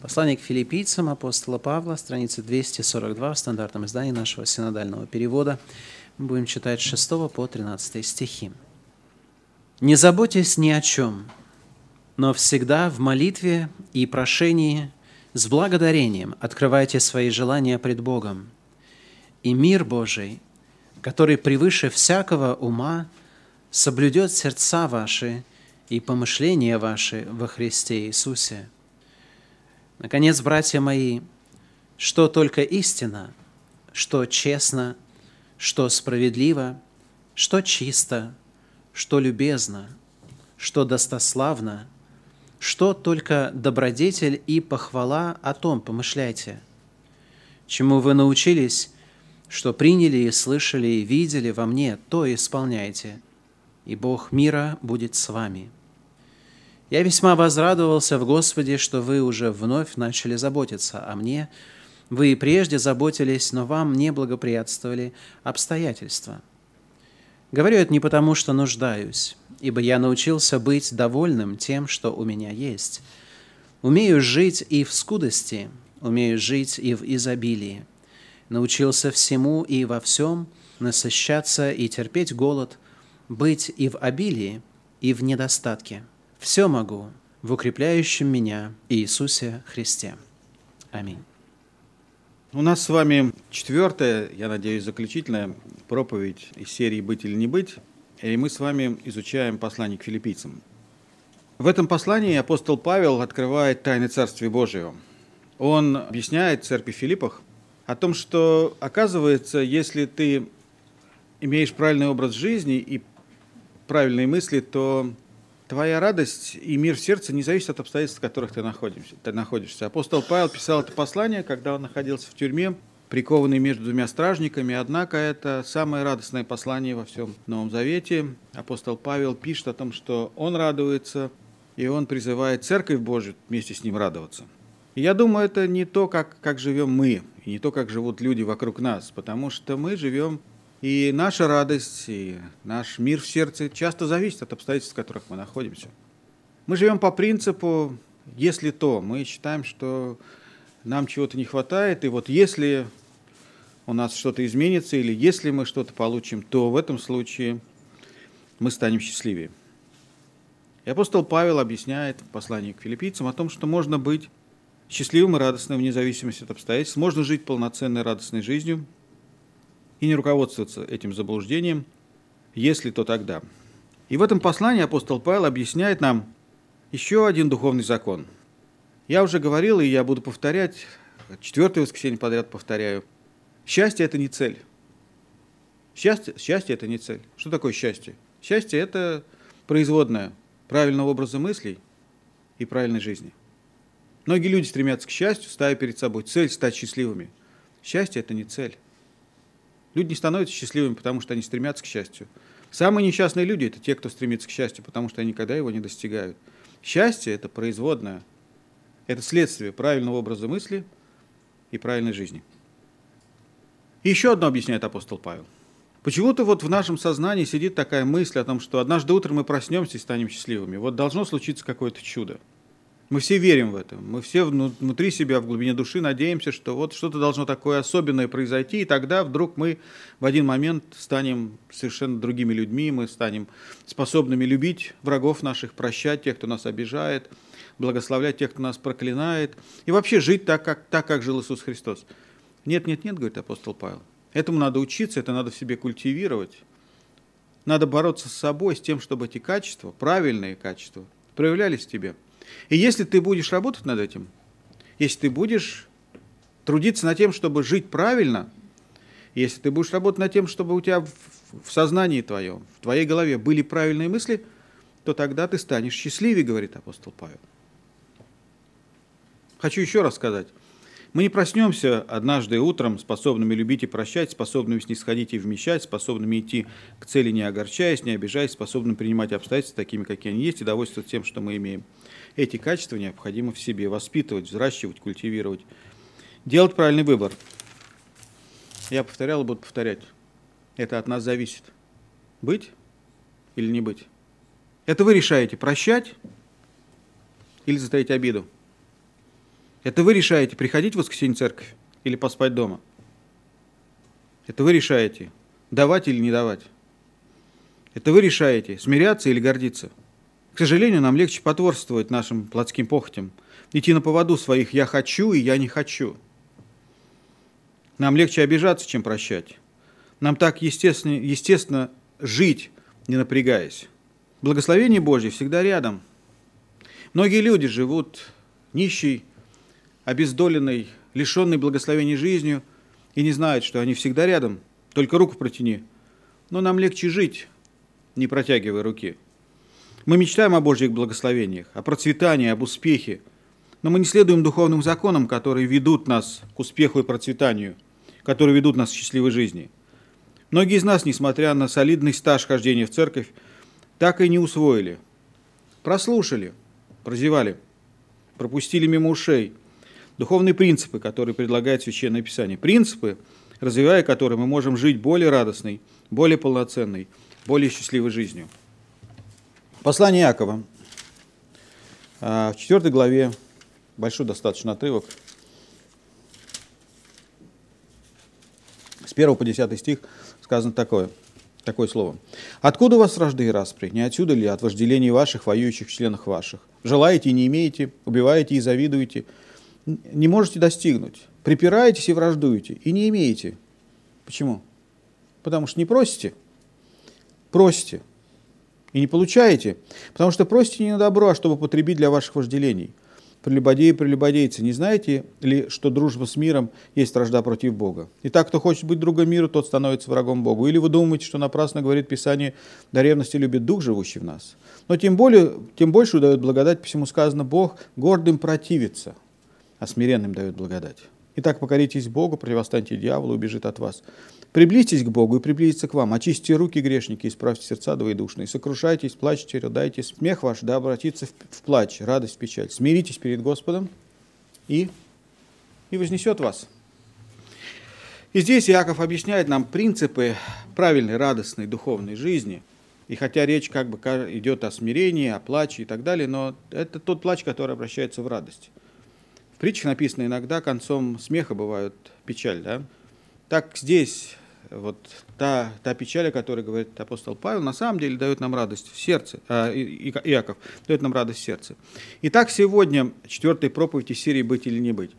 Послание к филиппийцам апостола Павла, страница 242 в стандартном издании нашего синодального перевода. Мы будем читать с 6 по 13 стихи. «Не заботьтесь ни о чем, но всегда в молитве и прошении с благодарением открывайте свои желания пред Богом. И мир Божий, который превыше всякого ума, соблюдет сердца ваши и помышления ваши во Христе Иисусе. Наконец, братья мои, что только истина, что честно, что справедливо, что чисто, что любезно, что достославно – что только добродетель и похвала о том помышляйте, чему вы научились, что приняли и слышали и видели во мне, то исполняйте, и Бог мира будет с вами. Я весьма возрадовался в Господе, что вы уже вновь начали заботиться о мне. Вы и прежде заботились, но вам не благоприятствовали обстоятельства. Говорю это не потому, что нуждаюсь, ибо я научился быть довольным тем, что у меня есть. Умею жить и в скудости, умею жить и в изобилии. Научился всему и во всем насыщаться и терпеть голод, быть и в обилии, и в недостатке. Все могу в укрепляющем меня Иисусе Христе. Аминь. У нас с вами четвертая, я надеюсь, заключительная проповедь из серии «Быть или не быть» и мы с вами изучаем послание к филиппийцам. В этом послании апостол Павел открывает тайны Царствия Божьего. Он объясняет церкви Филиппах о том, что, оказывается, если ты имеешь правильный образ жизни и правильные мысли, то твоя радость и мир в сердце не зависят от обстоятельств, в которых ты находишься. Ты находишься. Апостол Павел писал это послание, когда он находился в тюрьме, прикованный между двумя стражниками, однако это самое радостное послание во всем Новом Завете. Апостол Павел пишет о том, что он радуется, и он призывает Церковь Божию вместе с ним радоваться. И я думаю, это не то, как, как живем мы, и не то, как живут люди вокруг нас, потому что мы живем, и наша радость, и наш мир в сердце часто зависит от обстоятельств, в которых мы находимся. Мы живем по принципу «если то». Мы считаем, что нам чего-то не хватает, и вот если у нас что-то изменится, или если мы что-то получим, то в этом случае мы станем счастливее. И апостол Павел объясняет в послании к филиппийцам о том, что можно быть счастливым и радостным вне зависимости от обстоятельств, можно жить полноценной радостной жизнью и не руководствоваться этим заблуждением, если то тогда. И в этом послании апостол Павел объясняет нам еще один духовный закон – я уже говорил, и я буду повторять, четвертое воскресенье подряд повторяю. Счастье – это не цель. Счастье, счастье – это не цель. Что такое счастье? Счастье – это производное правильного образа мыслей и правильной жизни. Многие люди стремятся к счастью, ставя перед собой цель стать счастливыми. Счастье – это не цель. Люди не становятся счастливыми, потому что они стремятся к счастью. Самые несчастные люди – это те, кто стремится к счастью, потому что они никогда его не достигают. Счастье – это производное это следствие правильного образа мысли и правильной жизни. Еще одно объясняет апостол Павел. Почему-то вот в нашем сознании сидит такая мысль о том, что однажды утром мы проснемся и станем счастливыми. Вот должно случиться какое-то чудо. Мы все верим в это. Мы все внутри себя, в глубине души надеемся, что вот что-то должно такое особенное произойти, и тогда вдруг мы в один момент станем совершенно другими людьми, мы станем способными любить врагов наших, прощать тех, кто нас обижает – благословлять тех, кто нас проклинает, и вообще жить так, как, так, как жил Иисус Христос. Нет, нет, нет, говорит апостол Павел. Этому надо учиться, это надо в себе культивировать. Надо бороться с собой, с тем, чтобы эти качества, правильные качества, проявлялись в тебе. И если ты будешь работать над этим, если ты будешь трудиться над тем, чтобы жить правильно, если ты будешь работать над тем, чтобы у тебя в, сознании твоем, в твоей голове были правильные мысли, то тогда ты станешь счастливее, говорит апостол Павел. Хочу еще раз сказать. Мы не проснемся однажды утром, способными любить и прощать, способными снисходить и вмещать, способными идти к цели, не огорчаясь, не обижаясь, способными принимать обстоятельства такими, какие они есть, и довольствоваться тем, что мы имеем. Эти качества необходимо в себе воспитывать, взращивать, культивировать. Делать правильный выбор. Я повторял и буду повторять. Это от нас зависит. Быть или не быть. Это вы решаете, прощать или затаить обиду. Это вы решаете, приходить в воскресенье в церковь или поспать дома. Это вы решаете, давать или не давать. Это вы решаете, смиряться или гордиться. К сожалению, нам легче потворствовать нашим плотским похотям, идти на поводу своих «я хочу» и «я не хочу». Нам легче обижаться, чем прощать. Нам так естественно, естественно жить, не напрягаясь. Благословение Божье всегда рядом. Многие люди живут нищей, обездоленной, лишенной благословения жизнью и не знают, что они всегда рядом, только руку протяни. Но нам легче жить, не протягивая руки. Мы мечтаем о Божьих благословениях, о процветании, об успехе, но мы не следуем духовным законам, которые ведут нас к успеху и процветанию, которые ведут нас к счастливой жизни – Многие из нас, несмотря на солидный стаж хождения в церковь, так и не усвоили. Прослушали, прозевали, пропустили мимо ушей духовные принципы, которые предлагает Священное Писание. Принципы, развивая которые мы можем жить более радостной, более полноценной, более счастливой жизнью. Послание Якова. А, в 4 главе, большой достаточно отрывок, с 1 по 10 стих – сказано такое, такое слово. «Откуда у вас рожды и распри? Не отсюда ли от вожделений ваших, воюющих членах ваших? Желаете и не имеете, убиваете и завидуете, не можете достигнуть, припираетесь и враждуете, и не имеете». Почему? Потому что не просите. Просите. И не получаете. Потому что просите не на добро, а чтобы потребить для ваших вожделений – прелюбодеи и прелюбодейцы, не знаете ли, что дружба с миром есть вражда против Бога? Итак, кто хочет быть другом миру, тот становится врагом Богу. Или вы думаете, что напрасно говорит Писание, до ревности любит Дух, живущий в нас? Но тем, более, тем больше дает благодать, посему сказано, Бог гордым противится, а смиренным дает благодать. Итак, покоритесь Богу, противостаньте дьяволу, убежит от вас. Приблизьтесь к Богу и приблизиться к вам. Очистите руки грешники, исправьте сердца двоедушные. Сокрушайтесь, плачьте, рыдайте. Смех ваш да обратится в, в плач, радость в печаль. Смиритесь перед Господом и, и вознесет вас. И здесь Иаков объясняет нам принципы правильной, радостной, духовной жизни. И хотя речь как бы идет о смирении, о плаче и так далее, но это тот плач, который обращается в радость. В притчах написано иногда концом смеха бывает печаль, да? Так здесь вот та, та печаль, о которой говорит апостол Павел, на самом деле дает нам радость в сердце, а, Иаков дает нам радость в сердце. Итак, сегодня четвертая проповедь из серии «Быть или не быть».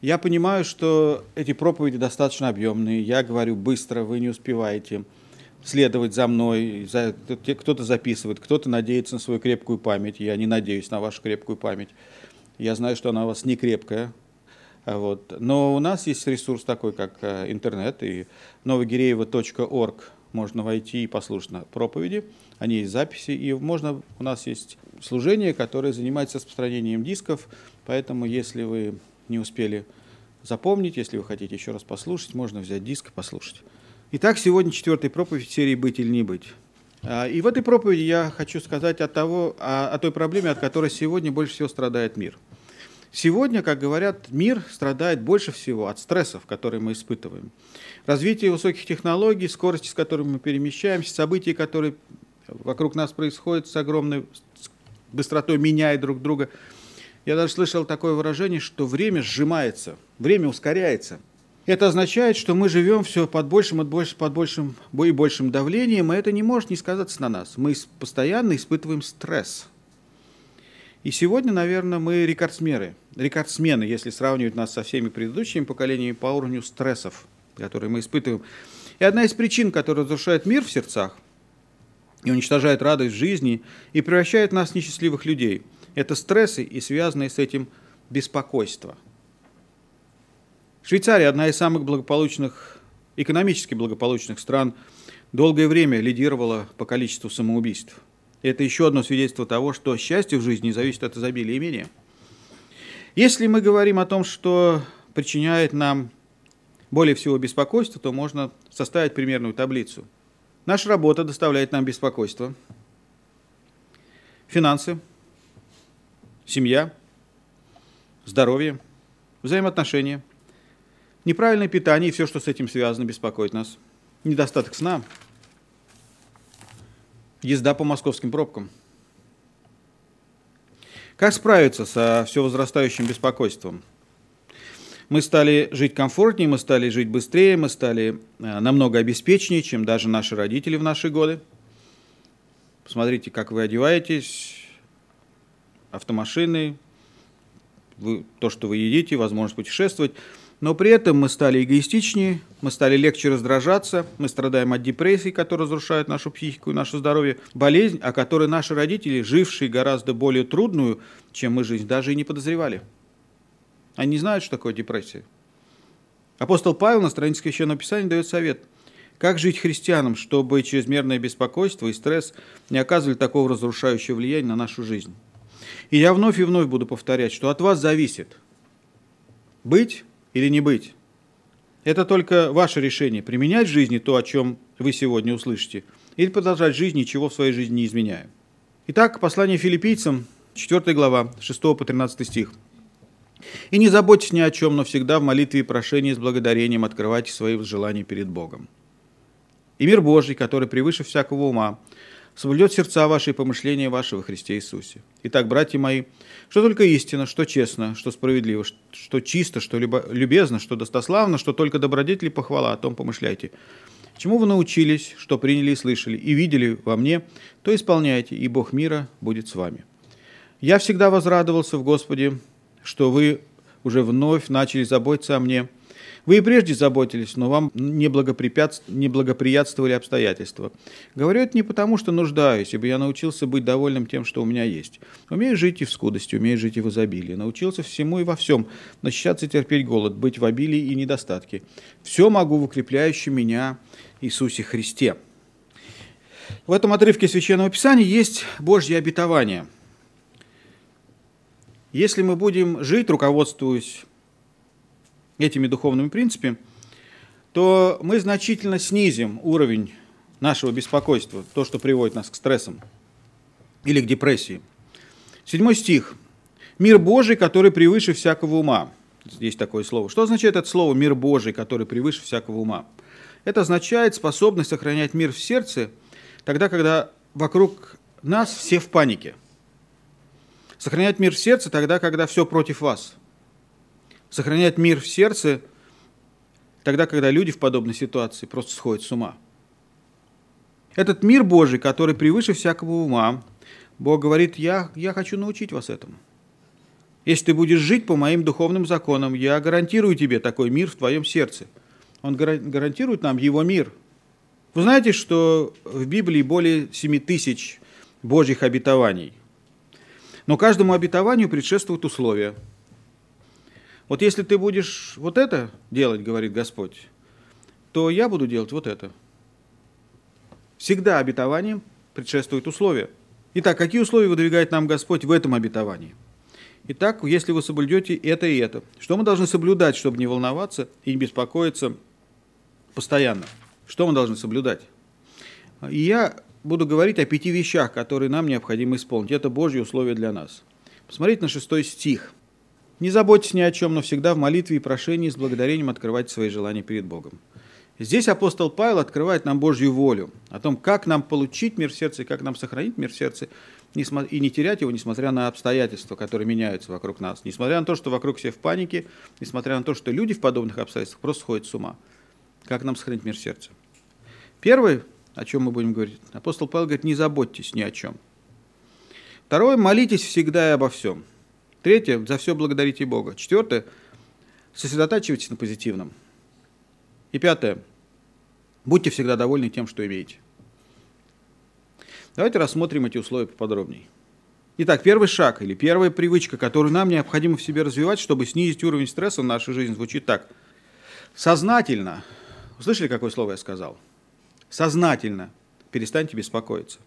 Я понимаю, что эти проповеди достаточно объемные, я говорю быстро, вы не успеваете следовать за мной, за, кто-то записывает, кто-то надеется на свою крепкую память, я не надеюсь на вашу крепкую память. Я знаю, что она у вас не крепкая, вот. Но у нас есть ресурс такой, как э, интернет, и новогиреево.орг можно войти и послушать на проповеди, они есть записи, и можно, у нас есть служение, которое занимается распространением дисков, поэтому если вы не успели запомнить, если вы хотите еще раз послушать, можно взять диск и послушать. Итак, сегодня четвертая проповедь серии «Быть или не быть». А, и в этой проповеди я хочу сказать о, того, о, о той проблеме, от которой сегодня больше всего страдает мир – Сегодня, как говорят, мир страдает больше всего от стрессов, которые мы испытываем. Развитие высоких технологий, скорости, с которыми мы перемещаемся, события, которые вокруг нас происходят с огромной быстротой, меняя друг друга. Я даже слышал такое выражение, что время сжимается, время ускоряется. Это означает, что мы живем все под большим, под большим, под большим и большим давлением, и это не может не сказаться на нас. Мы постоянно испытываем стресс – и сегодня, наверное, мы рекордсмены, рекордсмены, если сравнивать нас со всеми предыдущими поколениями по уровню стрессов, которые мы испытываем. И одна из причин, которая разрушает мир в сердцах и уничтожает радость жизни и превращает нас в несчастливых людей, это стрессы и связанные с этим беспокойство. Швейцария, одна из самых благополучных, экономически благополучных стран, долгое время лидировала по количеству самоубийств. Это еще одно свидетельство того, что счастье в жизни зависит от изобилия имения. Если мы говорим о том, что причиняет нам более всего беспокойство, то можно составить примерную таблицу. Наша работа доставляет нам беспокойство. Финансы, семья, здоровье, взаимоотношения, неправильное питание и все, что с этим связано, беспокоит нас. Недостаток сна – езда по московским пробкам. Как справиться со все возрастающим беспокойством? Мы стали жить комфортнее, мы стали жить быстрее, мы стали э, намного обеспеченнее, чем даже наши родители в наши годы. Посмотрите, как вы одеваетесь, автомашины, вы, то, что вы едите, возможность путешествовать. Но при этом мы стали эгоистичнее, мы стали легче раздражаться, мы страдаем от депрессий, которые разрушают нашу психику и наше здоровье, болезнь, о которой наши родители, жившие гораздо более трудную, чем мы жизнь, даже и не подозревали. Они не знают, что такое депрессия. Апостол Павел на странице Священного Писания дает совет, как жить христианам, чтобы чрезмерное беспокойство и стресс не оказывали такого разрушающего влияния на нашу жизнь. И я вновь и вновь буду повторять, что от вас зависит быть или не быть. Это только ваше решение, применять в жизни то, о чем вы сегодня услышите, или продолжать жизнь, ничего в своей жизни не изменяя. Итак, послание филиппийцам, 4 глава, 6 по 13 стих. «И не заботьтесь ни о чем, но всегда в молитве и прошении с благодарением открывайте свои желания перед Богом. И мир Божий, который превыше всякого ума, соблюдет сердца ваши и помышления ваши во Христе Иисусе. Итак, братья мои, что только истина, что честно, что справедливо, что чисто, что любезно, что достославно, что только добродетели похвала, о том помышляйте. Чему вы научились, что приняли и слышали, и видели во мне, то исполняйте, и Бог мира будет с вами. Я всегда возрадовался в Господе, что вы уже вновь начали заботиться о мне – вы и прежде заботились, но вам не, благоприятствовали обстоятельства. Говорю это не потому, что нуждаюсь, ибо я научился быть довольным тем, что у меня есть. Умею жить и в скудости, умею жить и в изобилии. Научился всему и во всем, насчитаться терпеть голод, быть в обилии и недостатке. Все могу в укрепляющем меня Иисусе Христе. В этом отрывке Священного Писания есть Божье обетование. Если мы будем жить, руководствуясь этими духовными принципами, то мы значительно снизим уровень нашего беспокойства, то, что приводит нас к стрессам или к депрессии. Седьмой стих. «Мир Божий, который превыше всякого ума». Здесь такое слово. Что означает это слово «мир Божий, который превыше всякого ума»? Это означает способность сохранять мир в сердце тогда, когда вокруг нас все в панике. Сохранять мир в сердце тогда, когда все против вас – сохранять мир в сердце тогда, когда люди в подобной ситуации просто сходят с ума. Этот мир Божий, который превыше всякого ума, Бог говорит, я, я хочу научить вас этому. Если ты будешь жить по моим духовным законам, я гарантирую тебе такой мир в твоем сердце. Он гарантирует нам его мир. Вы знаете, что в Библии более 7 тысяч Божьих обетований. Но каждому обетованию предшествуют условия – вот если ты будешь вот это делать, говорит Господь, то я буду делать вот это. Всегда обетованием предшествуют условия. Итак, какие условия выдвигает нам Господь в этом обетовании? Итак, если вы соблюдете это и это, что мы должны соблюдать, чтобы не волноваться и не беспокоиться постоянно? Что мы должны соблюдать? И я буду говорить о пяти вещах, которые нам необходимо исполнить. Это Божьи условия для нас. Посмотрите на шестой стих. Не заботьтесь ни о чем, но всегда в молитве и прошении с благодарением открывайте свои желания перед Богом. Здесь апостол Павел открывает нам Божью волю, о том, как нам получить мир в сердце, как нам сохранить мир в сердце и не терять его, несмотря на обстоятельства, которые меняются вокруг нас, несмотря на то, что вокруг все в панике, несмотря на то, что люди в подобных обстоятельствах просто сходят с ума. Как нам сохранить мир в сердце? Первое, о чем мы будем говорить, апостол Павел говорит, не заботьтесь ни о чем. Второе, молитесь всегда и обо всем – Третье, за все благодарите Бога. Четвертое, сосредотачивайтесь на позитивном. И пятое, будьте всегда довольны тем, что имеете. Давайте рассмотрим эти условия поподробнее. Итак, первый шаг или первая привычка, которую нам необходимо в себе развивать, чтобы снизить уровень стресса в нашей жизни, звучит так. Сознательно, услышали, какое слово я сказал? Сознательно перестаньте беспокоиться.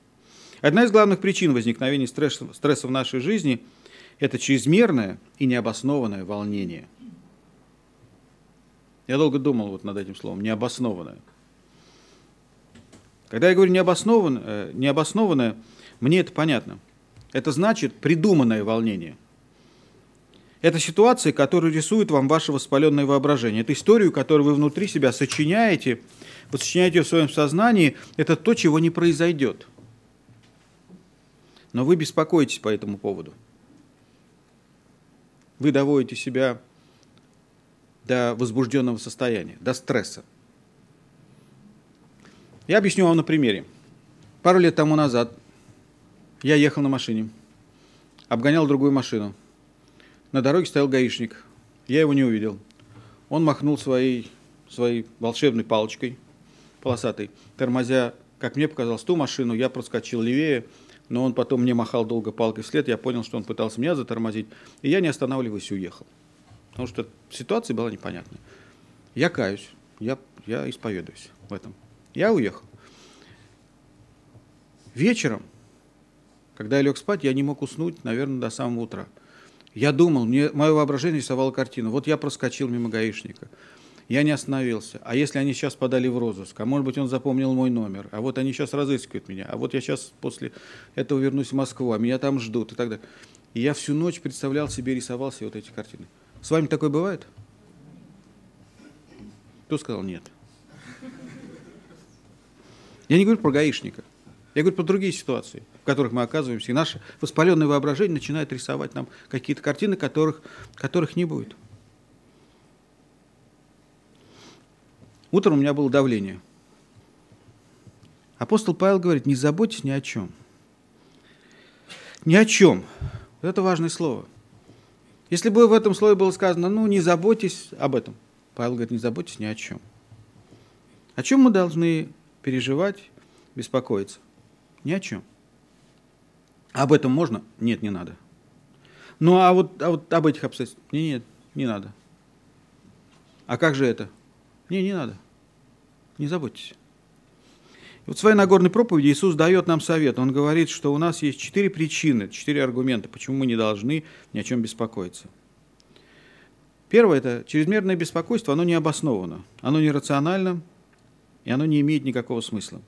Одна из главных причин возникновения стресса, стресса в нашей жизни – это чрезмерное и необоснованное волнение. Я долго думал вот над этим словом, необоснованное. Когда я говорю необоснованное, э, необоснованное, мне это понятно. Это значит придуманное волнение. Это ситуация, которую рисует вам ваше воспаленное воображение. Это историю, которую вы внутри себя сочиняете, вы сочиняете в своем сознании. Это то, чего не произойдет. Но вы беспокоитесь по этому поводу вы доводите себя до возбужденного состояния, до стресса. Я объясню вам на примере. Пару лет тому назад я ехал на машине, обгонял другую машину. На дороге стоял гаишник. Я его не увидел. Он махнул своей, своей волшебной палочкой полосатой, тормозя, как мне показалось, ту машину. Я проскочил левее, но он потом мне махал долго палкой вслед. Я понял, что он пытался меня затормозить. И я, не останавливаясь, уехал. Потому что ситуация была непонятная. Я каюсь, я, я исповедуюсь в этом. Я уехал. Вечером, когда я лег спать, я не мог уснуть, наверное, до самого утра. Я думал, мне, мое воображение рисовало картину. Вот я проскочил мимо гаишника. Я не остановился. А если они сейчас подали в розыск? А может быть, он запомнил мой номер? А вот они сейчас разыскивают меня. А вот я сейчас после этого вернусь в Москву, а меня там ждут и так далее. И я всю ночь представлял себе, рисовал себе вот эти картины. С вами такое бывает? Кто сказал нет? Я не говорю про гаишника. Я говорю про другие ситуации, в которых мы оказываемся. И наше воспаленное воображение начинает рисовать нам какие-то картины, которых, которых не будет. Утром у меня было давление. Апостол Павел говорит, не заботьтесь ни о чем. Ни о чем. Вот это важное слово. Если бы в этом слове было сказано, ну, не заботьтесь об этом. Павел говорит, не заботьтесь ни о чем. О чем мы должны переживать, беспокоиться? Ни о чем. Об этом можно? Нет, не надо. Ну, а вот, а вот об этих обстоятельствах? Нет, нет, не надо. А как же это? Не, не надо. Не заботьтесь. вот в своей Нагорной проповеди Иисус дает нам совет. Он говорит, что у нас есть четыре причины, четыре аргумента, почему мы не должны ни о чем беспокоиться. Первое – это чрезмерное беспокойство, оно не обосновано, оно нерационально, и оно не имеет никакого смысла.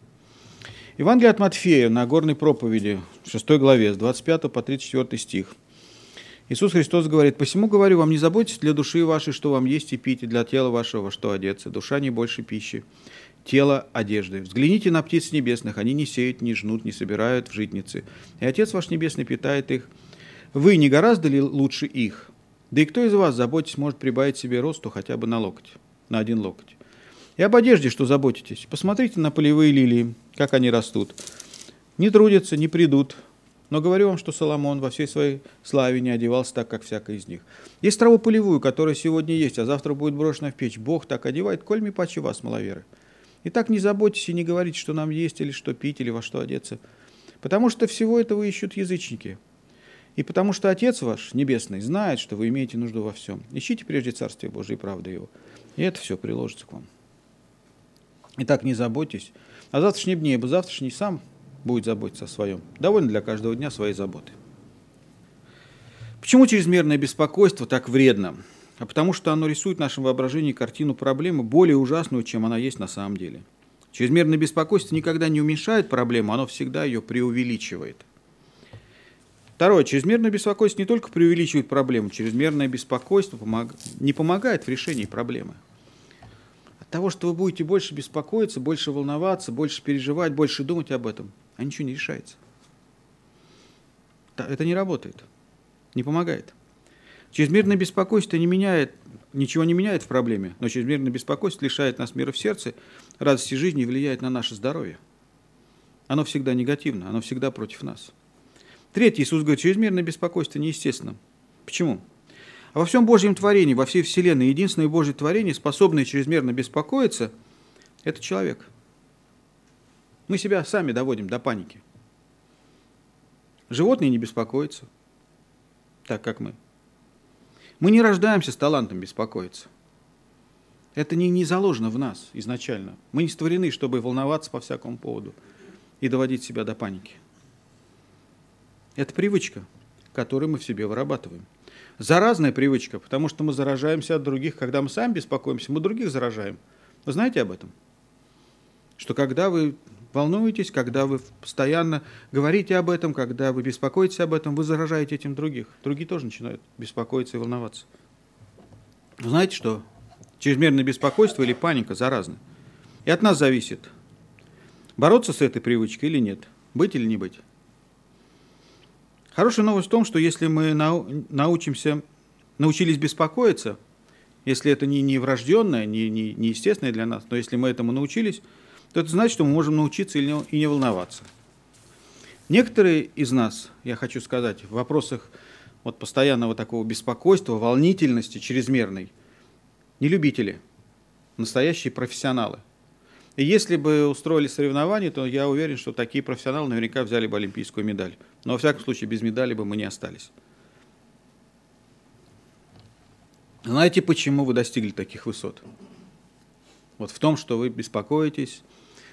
Евангелие от Матфея на горной проповеди, 6 главе, с 25 по 34 стих. Иисус Христос говорит, «Посему говорю вам, не заботьтесь для души вашей, что вам есть и пить, и для тела вашего, что одеться. Душа не больше пищи, тело – одежды. Взгляните на птиц небесных, они не сеют, не жнут, не собирают в житницы, и Отец ваш Небесный питает их. Вы не гораздо ли лучше их? Да и кто из вас, заботясь, может прибавить себе росту хотя бы на локоть, на один локоть? И об одежде, что заботитесь. Посмотрите на полевые лилии, как они растут. Не трудятся, не придут, но говорю вам, что Соломон во всей своей славе не одевался так, как всякий из них. Есть траву полевую, которая сегодня есть, а завтра будет брошена в печь. Бог так одевает, коль ми паче вас, маловеры. И так не заботьтесь и не говорите, что нам есть, или что пить, или во что одеться. Потому что всего этого ищут язычники. И потому что Отец ваш, Небесный, знает, что вы имеете нужду во всем. Ищите прежде Царствие Божие и правды Его. И это все приложится к вам. Итак, не заботьтесь. А завтрашний дне, ибо завтрашний сам будет заботиться о своем. Довольно для каждого дня своей заботы. Почему чрезмерное беспокойство так вредно? А потому что оно рисует в нашем воображении картину проблемы более ужасную, чем она есть на самом деле. Чрезмерное беспокойство никогда не уменьшает проблему, оно всегда ее преувеличивает. Второе. Чрезмерное беспокойство не только преувеличивает проблему, чрезмерное беспокойство помог... не помогает в решении проблемы того, что вы будете больше беспокоиться, больше волноваться, больше переживать, больше думать об этом, а ничего не решается. Это не работает, не помогает. Чрезмерное беспокойство не меняет, ничего не меняет в проблеме, но чрезмерное беспокойство лишает нас мира в сердце, радости жизни и влияет на наше здоровье. Оно всегда негативно, оно всегда против нас. Третье, Иисус говорит, чрезмерное беспокойство неестественно. Почему? А во всем Божьем творении, во всей Вселенной, единственное Божье творение, способное чрезмерно беспокоиться, это человек. Мы себя сами доводим до паники. Животные не беспокоятся, так как мы. Мы не рождаемся с талантом беспокоиться. Это не, не заложено в нас изначально. Мы не створены, чтобы волноваться по всякому поводу и доводить себя до паники. Это привычка, которую мы в себе вырабатываем заразная привычка, потому что мы заражаемся от других. Когда мы сами беспокоимся, мы других заражаем. Вы знаете об этом? Что когда вы волнуетесь, когда вы постоянно говорите об этом, когда вы беспокоитесь об этом, вы заражаете этим других. Другие тоже начинают беспокоиться и волноваться. Вы знаете, что чрезмерное беспокойство или паника заразны. И от нас зависит, бороться с этой привычкой или нет, быть или не быть. Хорошая новость в том, что если мы научимся, научились беспокоиться, если это не, не врожденное, не, не, не естественное для нас, но если мы этому научились, то это значит, что мы можем научиться и не, и не волноваться. Некоторые из нас, я хочу сказать, в вопросах вот постоянного такого беспокойства, волнительности чрезмерной, не любители, настоящие профессионалы. И если бы устроили соревнования, то я уверен, что такие профессионалы наверняка взяли бы олимпийскую медаль. Но во всяком случае без медали бы мы не остались. Знаете, почему вы достигли таких высот? Вот в том, что вы беспокоитесь,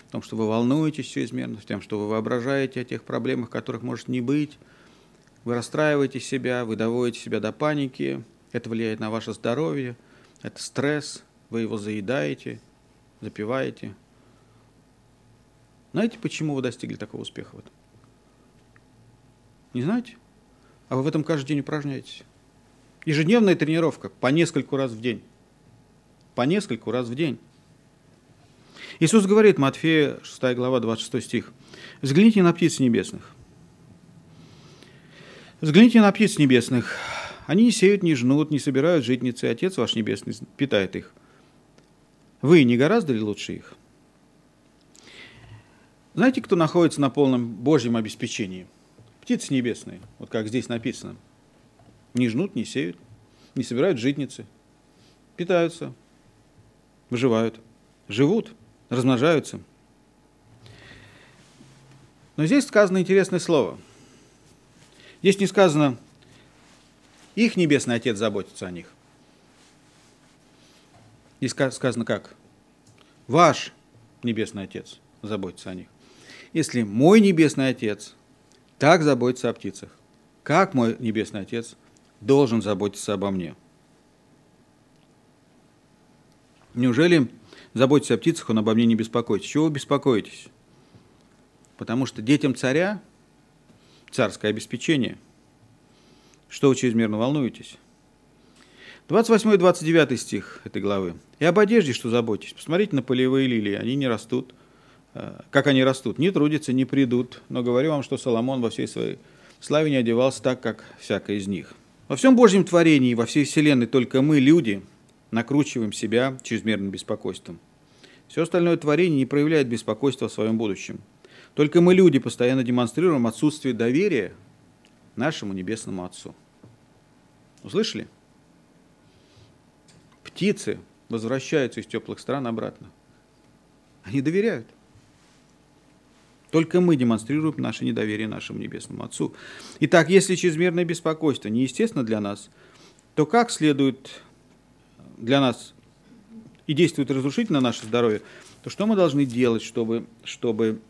в том, что вы волнуетесь чрезмерно, в том, что вы воображаете о тех проблемах, которых может не быть, вы расстраиваете себя, вы доводите себя до паники, это влияет на ваше здоровье, это стресс, вы его заедаете, запиваете. Знаете, почему вы достигли такого успеха в этом? Не знаете? А вы в этом каждый день упражняетесь. Ежедневная тренировка по нескольку раз в день. По нескольку раз в день. Иисус говорит, Матфея 6 глава, 26 стих, «Взгляните на птиц небесных. Взгляните на птиц небесных. Они не сеют, не жнут, не собирают житницы, Отец ваш Небесный питает их. Вы не гораздо ли лучше их? Знаете, кто находится на полном Божьем обеспечении? Птицы небесные, вот как здесь написано – не жнут, не сеют, не собирают житницы, питаются, выживают, живут, размножаются. Но здесь сказано интересное слово. Здесь не сказано, их Небесный Отец заботится о них. Здесь сказано как? Ваш Небесный Отец заботится о них. Если мой Небесный Отец так заботится о птицах, как мой Небесный Отец – должен заботиться обо мне. Неужели заботиться о птицах, он обо мне не беспокоится? Чего вы беспокоитесь? Потому что детям царя царское обеспечение. Что вы чрезмерно волнуетесь? 28 и 29 стих этой главы. «И об одежде, что заботитесь. Посмотрите на полевые лилии, они не растут. Э, как они растут? Не трудятся, не придут. Но говорю вам, что Соломон во всей своей славе не одевался так, как всякая из них». Во всем Божьем творении, во всей Вселенной только мы, люди, накручиваем себя чрезмерным беспокойством. Все остальное творение не проявляет беспокойства о своем будущем. Только мы, люди, постоянно демонстрируем отсутствие доверия нашему Небесному Отцу. Услышали? Птицы возвращаются из теплых стран обратно. Они доверяют. Только мы демонстрируем наше недоверие нашему Небесному Отцу. Итак, если чрезмерное беспокойство неестественно для нас, то как следует для нас и действует разрушительно на наше здоровье, то что мы должны делать, чтобы, чтобы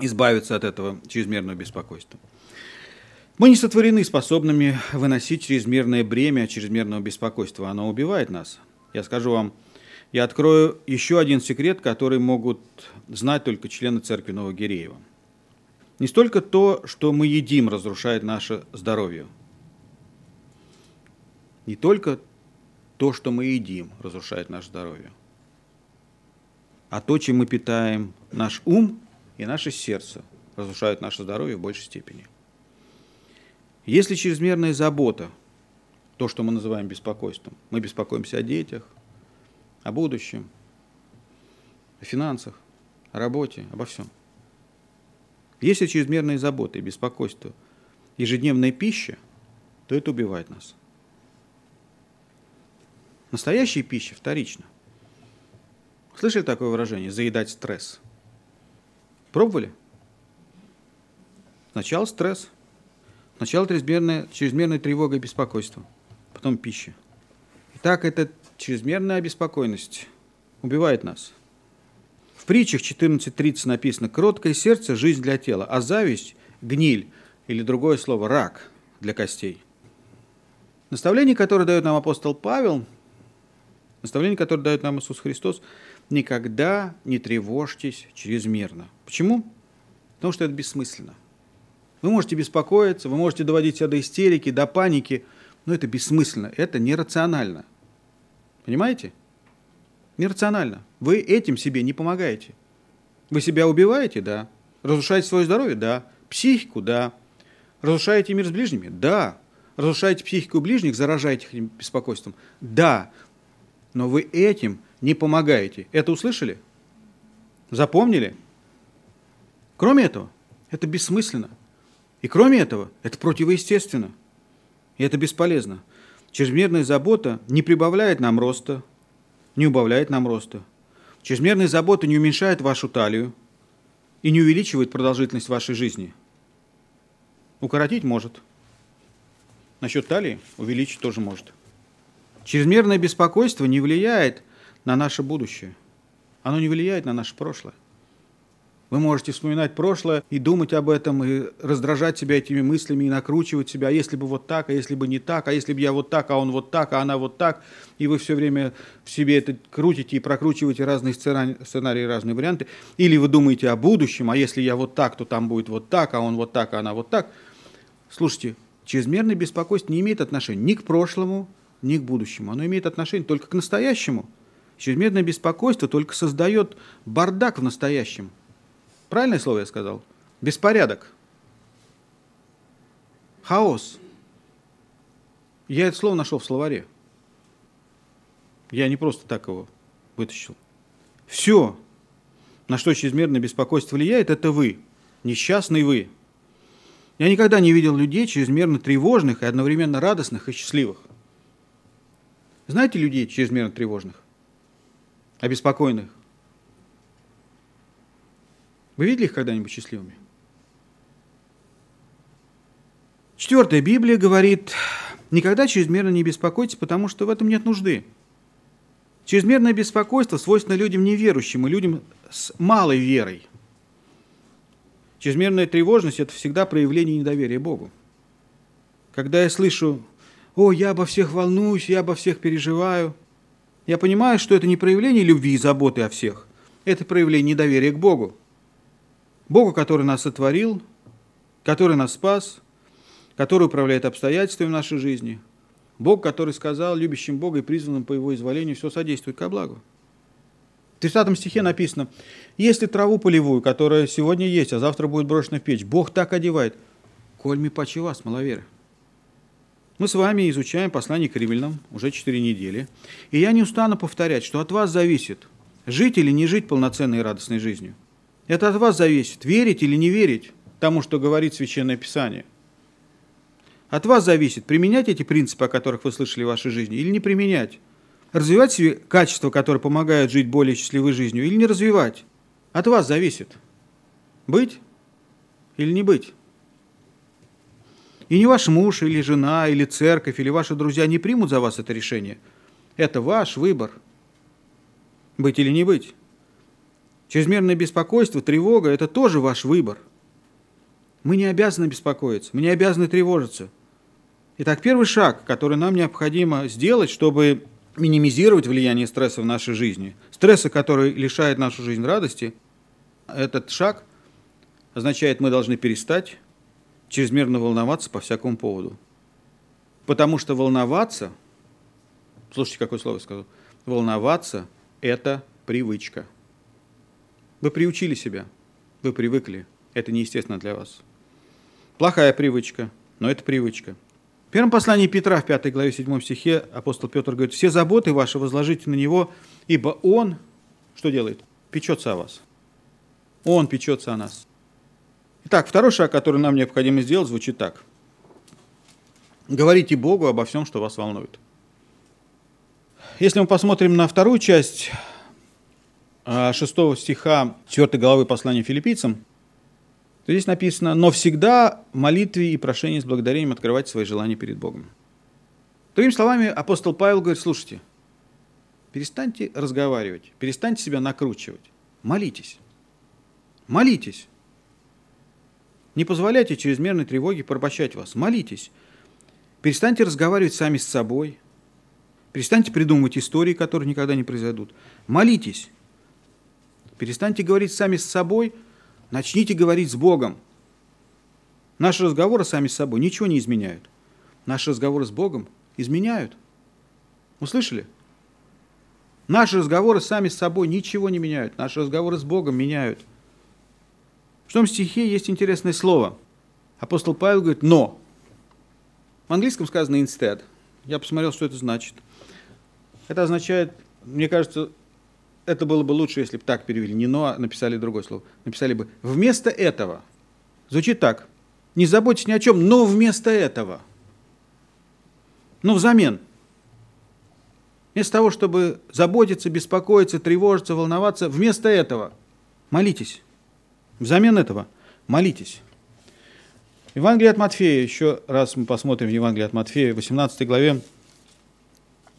избавиться от этого чрезмерного беспокойства? Мы не сотворены способными выносить чрезмерное бремя чрезмерного беспокойства. Оно убивает нас. Я скажу вам, я открою еще один секрет, который могут знать только члены церкви Новогиреева. Не столько то, что мы едим, разрушает наше здоровье. Не только то, что мы едим, разрушает наше здоровье, а то, чем мы питаем наш ум и наше сердце, разрушает наше здоровье в большей степени. Если чрезмерная забота, то, что мы называем беспокойством, мы беспокоимся о детях – о будущем, о финансах, о работе, обо всем. Если чрезмерные заботы и беспокойство, ежедневная пища, то это убивает нас. Настоящая пища вторична. Слышали такое выражение «заедать стресс»? Пробовали? Сначала стресс, сначала чрезмерная, чрезмерная тревога и беспокойство, потом пища. Итак, это чрезмерная обеспокоенность убивает нас. В притчах 14.30 написано «Кроткое сердце – жизнь для тела, а зависть – гниль» или другое слово – рак для костей. Наставление, которое дает нам апостол Павел, наставление, которое дает нам Иисус Христос – никогда не тревожьтесь чрезмерно. Почему? Потому что это бессмысленно. Вы можете беспокоиться, вы можете доводить себя до истерики, до паники, но это бессмысленно, это нерационально. Понимаете? Нерационально. Вы этим себе не помогаете. Вы себя убиваете? Да. Разрушаете свое здоровье? Да. Психику? Да. Разрушаете мир с ближними? Да. разрушаете психику ближних, заражаете их беспокойством. Да, но вы этим не помогаете. Это услышали? Запомнили? Кроме этого, это бессмысленно. И кроме этого, это противоестественно. И это бесполезно. Чрезмерная забота не прибавляет нам роста, не убавляет нам роста. Чрезмерная забота не уменьшает вашу талию и не увеличивает продолжительность вашей жизни. Укоротить может. Насчет талии увеличить тоже может. Чрезмерное беспокойство не влияет на наше будущее. Оно не влияет на наше прошлое. Вы можете вспоминать прошлое и думать об этом, и раздражать себя этими мыслями, и накручивать себя, а если бы вот так, а если бы не так, а если бы я вот так, а он вот так, а она вот так, и вы все время в себе это крутите и прокручиваете разные сценарии, разные варианты, или вы думаете о будущем, а если я вот так, то там будет вот так, а он вот так, а она вот так. Слушайте, чрезмерное беспокойство не имеет отношения ни к прошлому, ни к будущему. Оно имеет отношение только к настоящему. Чрезмерное беспокойство только создает бардак в настоящем – Правильное слово я сказал? Беспорядок. Хаос. Я это слово нашел в словаре. Я не просто так его вытащил. Все, на что чрезмерное беспокойство влияет, это вы, несчастный вы. Я никогда не видел людей чрезмерно тревожных и одновременно радостных и счастливых. Знаете людей чрезмерно тревожных, обеспокоенных? Вы видели их когда-нибудь счастливыми? Четвертая Библия говорит, никогда чрезмерно не беспокойтесь, потому что в этом нет нужды. Чрезмерное беспокойство свойственно людям неверующим и людям с малой верой. Чрезмерная тревожность – это всегда проявление недоверия Богу. Когда я слышу, о, я обо всех волнуюсь, я обо всех переживаю, я понимаю, что это не проявление любви и заботы о всех, это проявление недоверия к Богу. Богу, который нас сотворил, который нас спас, который управляет обстоятельствами нашей жизни. Бог, который сказал любящим Бога и призванным по Его изволению все содействует ко благу. В 30 стихе написано, если траву полевую, которая сегодня есть, а завтра будет брошена в печь, Бог так одевает, коль ми паче вас, маловеры. Мы с вами изучаем послание к римлянам уже 4 недели, и я не устану повторять, что от вас зависит, жить или не жить полноценной и радостной жизнью. Это от вас зависит, верить или не верить тому, что говорит Священное Писание. От вас зависит, применять эти принципы, о которых вы слышали в вашей жизни, или не применять. Развивать себе качества, которые помогают жить более счастливой жизнью, или не развивать. От вас зависит. Быть или не быть. И не ваш муж, или жена, или церковь, или ваши друзья не примут за вас это решение. Это ваш выбор. Быть или не быть. Чрезмерное беспокойство, тревога – это тоже ваш выбор. Мы не обязаны беспокоиться, мы не обязаны тревожиться. Итак, первый шаг, который нам необходимо сделать, чтобы минимизировать влияние стресса в нашей жизни, стресса, который лишает нашу жизнь радости, этот шаг означает, мы должны перестать чрезмерно волноваться по всякому поводу. Потому что волноваться, слушайте, какое слово я сказал, волноваться – это привычка. Вы приучили себя, вы привыкли. Это неестественно для вас. Плохая привычка, но это привычка. В первом послании Петра в 5 главе 7 стихе апостол Петр говорит, «Все заботы ваши возложите на Него, ибо Он, что делает? Печется о вас. Он печется о нас». Итак, второй шаг, который нам необходимо сделать, звучит так. Говорите Богу обо всем, что вас волнует. Если мы посмотрим на вторую часть 6 а, стиха 4 главы послания филиппийцам, то здесь написано, но всегда молитве и прошении с благодарением открывать свои желания перед Богом. Другими словами, апостол Павел говорит, слушайте, перестаньте разговаривать, перестаньте себя накручивать, молитесь, молитесь. Не позволяйте чрезмерной тревоге порабощать вас, молитесь. Перестаньте разговаривать сами с собой, перестаньте придумывать истории, которые никогда не произойдут. Молитесь. Перестаньте говорить сами с собой, начните говорить с Богом. Наши разговоры сами с собой ничего не изменяют. Наши разговоры с Богом изменяют. Услышали? Наши разговоры сами с собой ничего не меняют. Наши разговоры с Богом меняют. В том стихе есть интересное слово. Апостол Павел говорит «но». В английском сказано instead. Я посмотрел, что это значит. Это означает, мне кажется, это было бы лучше, если бы так перевели. Не но, а написали другое слово. Написали бы вместо этого. Звучит так. Не заботьтесь ни о чем, но вместо этого. Ну, взамен. Вместо того, чтобы заботиться, беспокоиться, тревожиться, волноваться, вместо этого молитесь. Взамен этого молитесь. Евангелие от Матфея, еще раз мы посмотрим Евангелие от Матфея, 18 главе,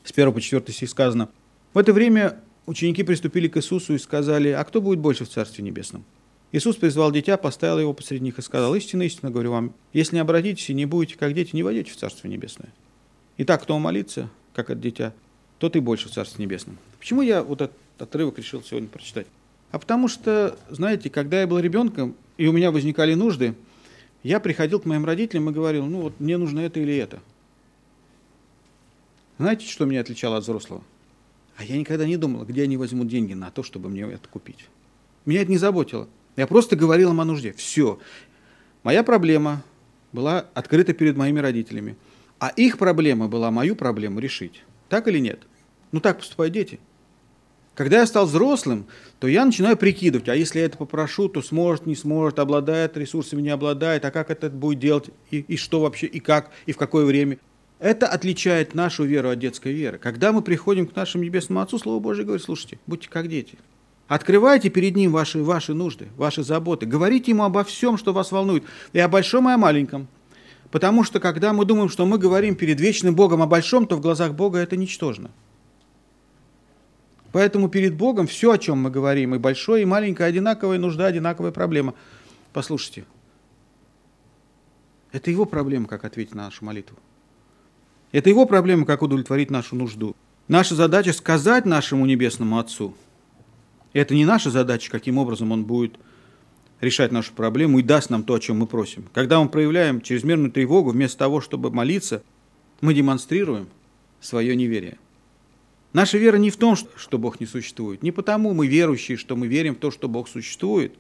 с 1 по 4 стих сказано. В это время ученики приступили к Иисусу и сказали, а кто будет больше в Царстве Небесном? Иисус призвал дитя, поставил его посреди них и сказал, истинно, истинно говорю вам, если не обратитесь и не будете как дети, не войдете в Царство Небесное. Итак, кто молится, как от дитя, тот и больше в Царстве Небесном. Почему я вот этот отрывок решил сегодня прочитать? А потому что, знаете, когда я был ребенком, и у меня возникали нужды, я приходил к моим родителям и говорил, ну вот мне нужно это или это. Знаете, что меня отличало от взрослого? А я никогда не думал, где они возьмут деньги на то, чтобы мне это купить. Меня это не заботило. Я просто говорил им о нужде. Все. Моя проблема была открыта перед моими родителями. А их проблема была мою проблему решить. Так или нет? Ну так поступают дети. Когда я стал взрослым, то я начинаю прикидывать, а если я это попрошу, то сможет, не сможет, обладает ресурсами, не обладает, а как это будет делать, и, и что вообще, и как, и в какое время. Это отличает нашу веру от детской веры. Когда мы приходим к нашему Небесному Отцу, Слово Божье говорит, слушайте, будьте как дети. Открывайте перед Ним ваши, ваши нужды, ваши заботы. Говорите Ему обо всем, что вас волнует, и о большом, и о маленьком. Потому что когда мы думаем, что мы говорим перед вечным Богом о большом, то в глазах Бога это ничтожно. Поэтому перед Богом все, о чем мы говорим, и большое, и маленькое, одинаковая нужда, одинаковая проблема. Послушайте, это его проблема, как ответить на нашу молитву. Это его проблема, как удовлетворить нашу нужду. Наша задача сказать нашему Небесному Отцу. Это не наша задача, каким образом Он будет решать нашу проблему и даст нам то, о чем мы просим. Когда мы проявляем чрезмерную тревогу, вместо того, чтобы молиться, мы демонстрируем свое неверие. Наша вера не в том, что Бог не существует. Не потому мы верующие, что мы верим в то, что Бог существует.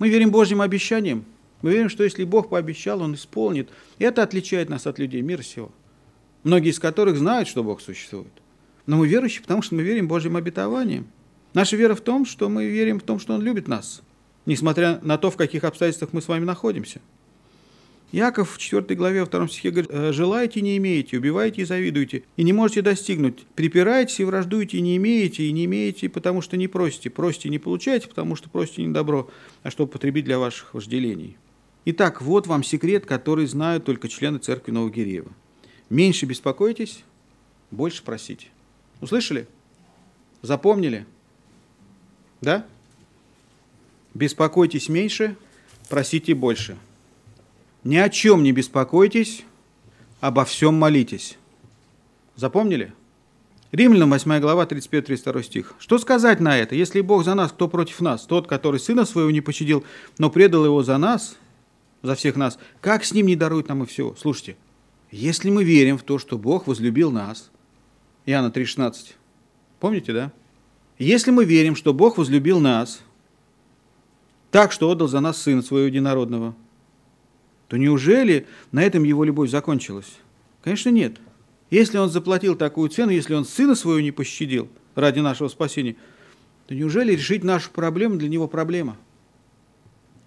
Мы верим Божьим обещаниям. Мы верим, что если Бог пообещал, Он исполнит. И это отличает нас от людей мира сего. Многие из которых знают, что Бог существует. Но мы верующие, потому что мы верим Божьим обетованиям. Наша вера в том, что мы верим в том, что Он любит нас, несмотря на то, в каких обстоятельствах мы с вами находимся. Яков в 4 главе, во 2 стихе говорит, «Э, «Желаете, не имеете, убиваете и завидуете, и не можете достигнуть. Припираетесь и враждуете, не имеете, и не имеете, потому что не просите. Просите не получаете, потому что просите не добро, а чтобы потребить для ваших вожделений». Итак, вот вам секрет, который знают только члены церкви Новогиреева. Меньше беспокойтесь, больше просите. Услышали? Запомнили? Да? Беспокойтесь меньше, просите больше. Ни о чем не беспокойтесь, обо всем молитесь. Запомнили? Римлянам 8 глава 31-32 стих. Что сказать на это? Если Бог за нас, кто против нас? Тот, который сына своего не пощадил, но предал его за нас, за всех нас, как с ним не дарует нам и всего? Слушайте, если мы верим в то, что Бог возлюбил нас, Иоанна 3,16, помните, да? Если мы верим, что Бог возлюбил нас так, что отдал за нас Сына Своего Единородного – то неужели на этом его любовь закончилась? Конечно, нет. Если он заплатил такую цену, если он сына своего не пощадил ради нашего спасения, то неужели решить нашу проблему для него проблема?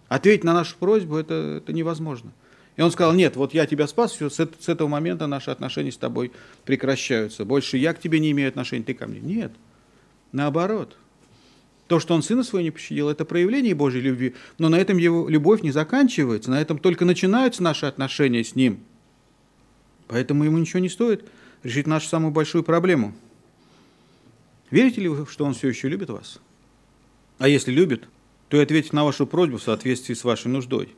Ответить на нашу просьбу это, это невозможно. И он сказал, нет, вот я тебя спас, все, с, с этого момента наши отношения с тобой прекращаются. Больше я к тебе не имею отношения, ты ко мне. Нет, наоборот. То, что он сына своего не пощадил, это проявление Божьей любви, но на этом его любовь не заканчивается, на этом только начинаются наши отношения с ним. Поэтому ему ничего не стоит решить нашу самую большую проблему. Верите ли вы, что он все еще любит вас? А если любит, то и ответит на вашу просьбу в соответствии с вашей нуждой.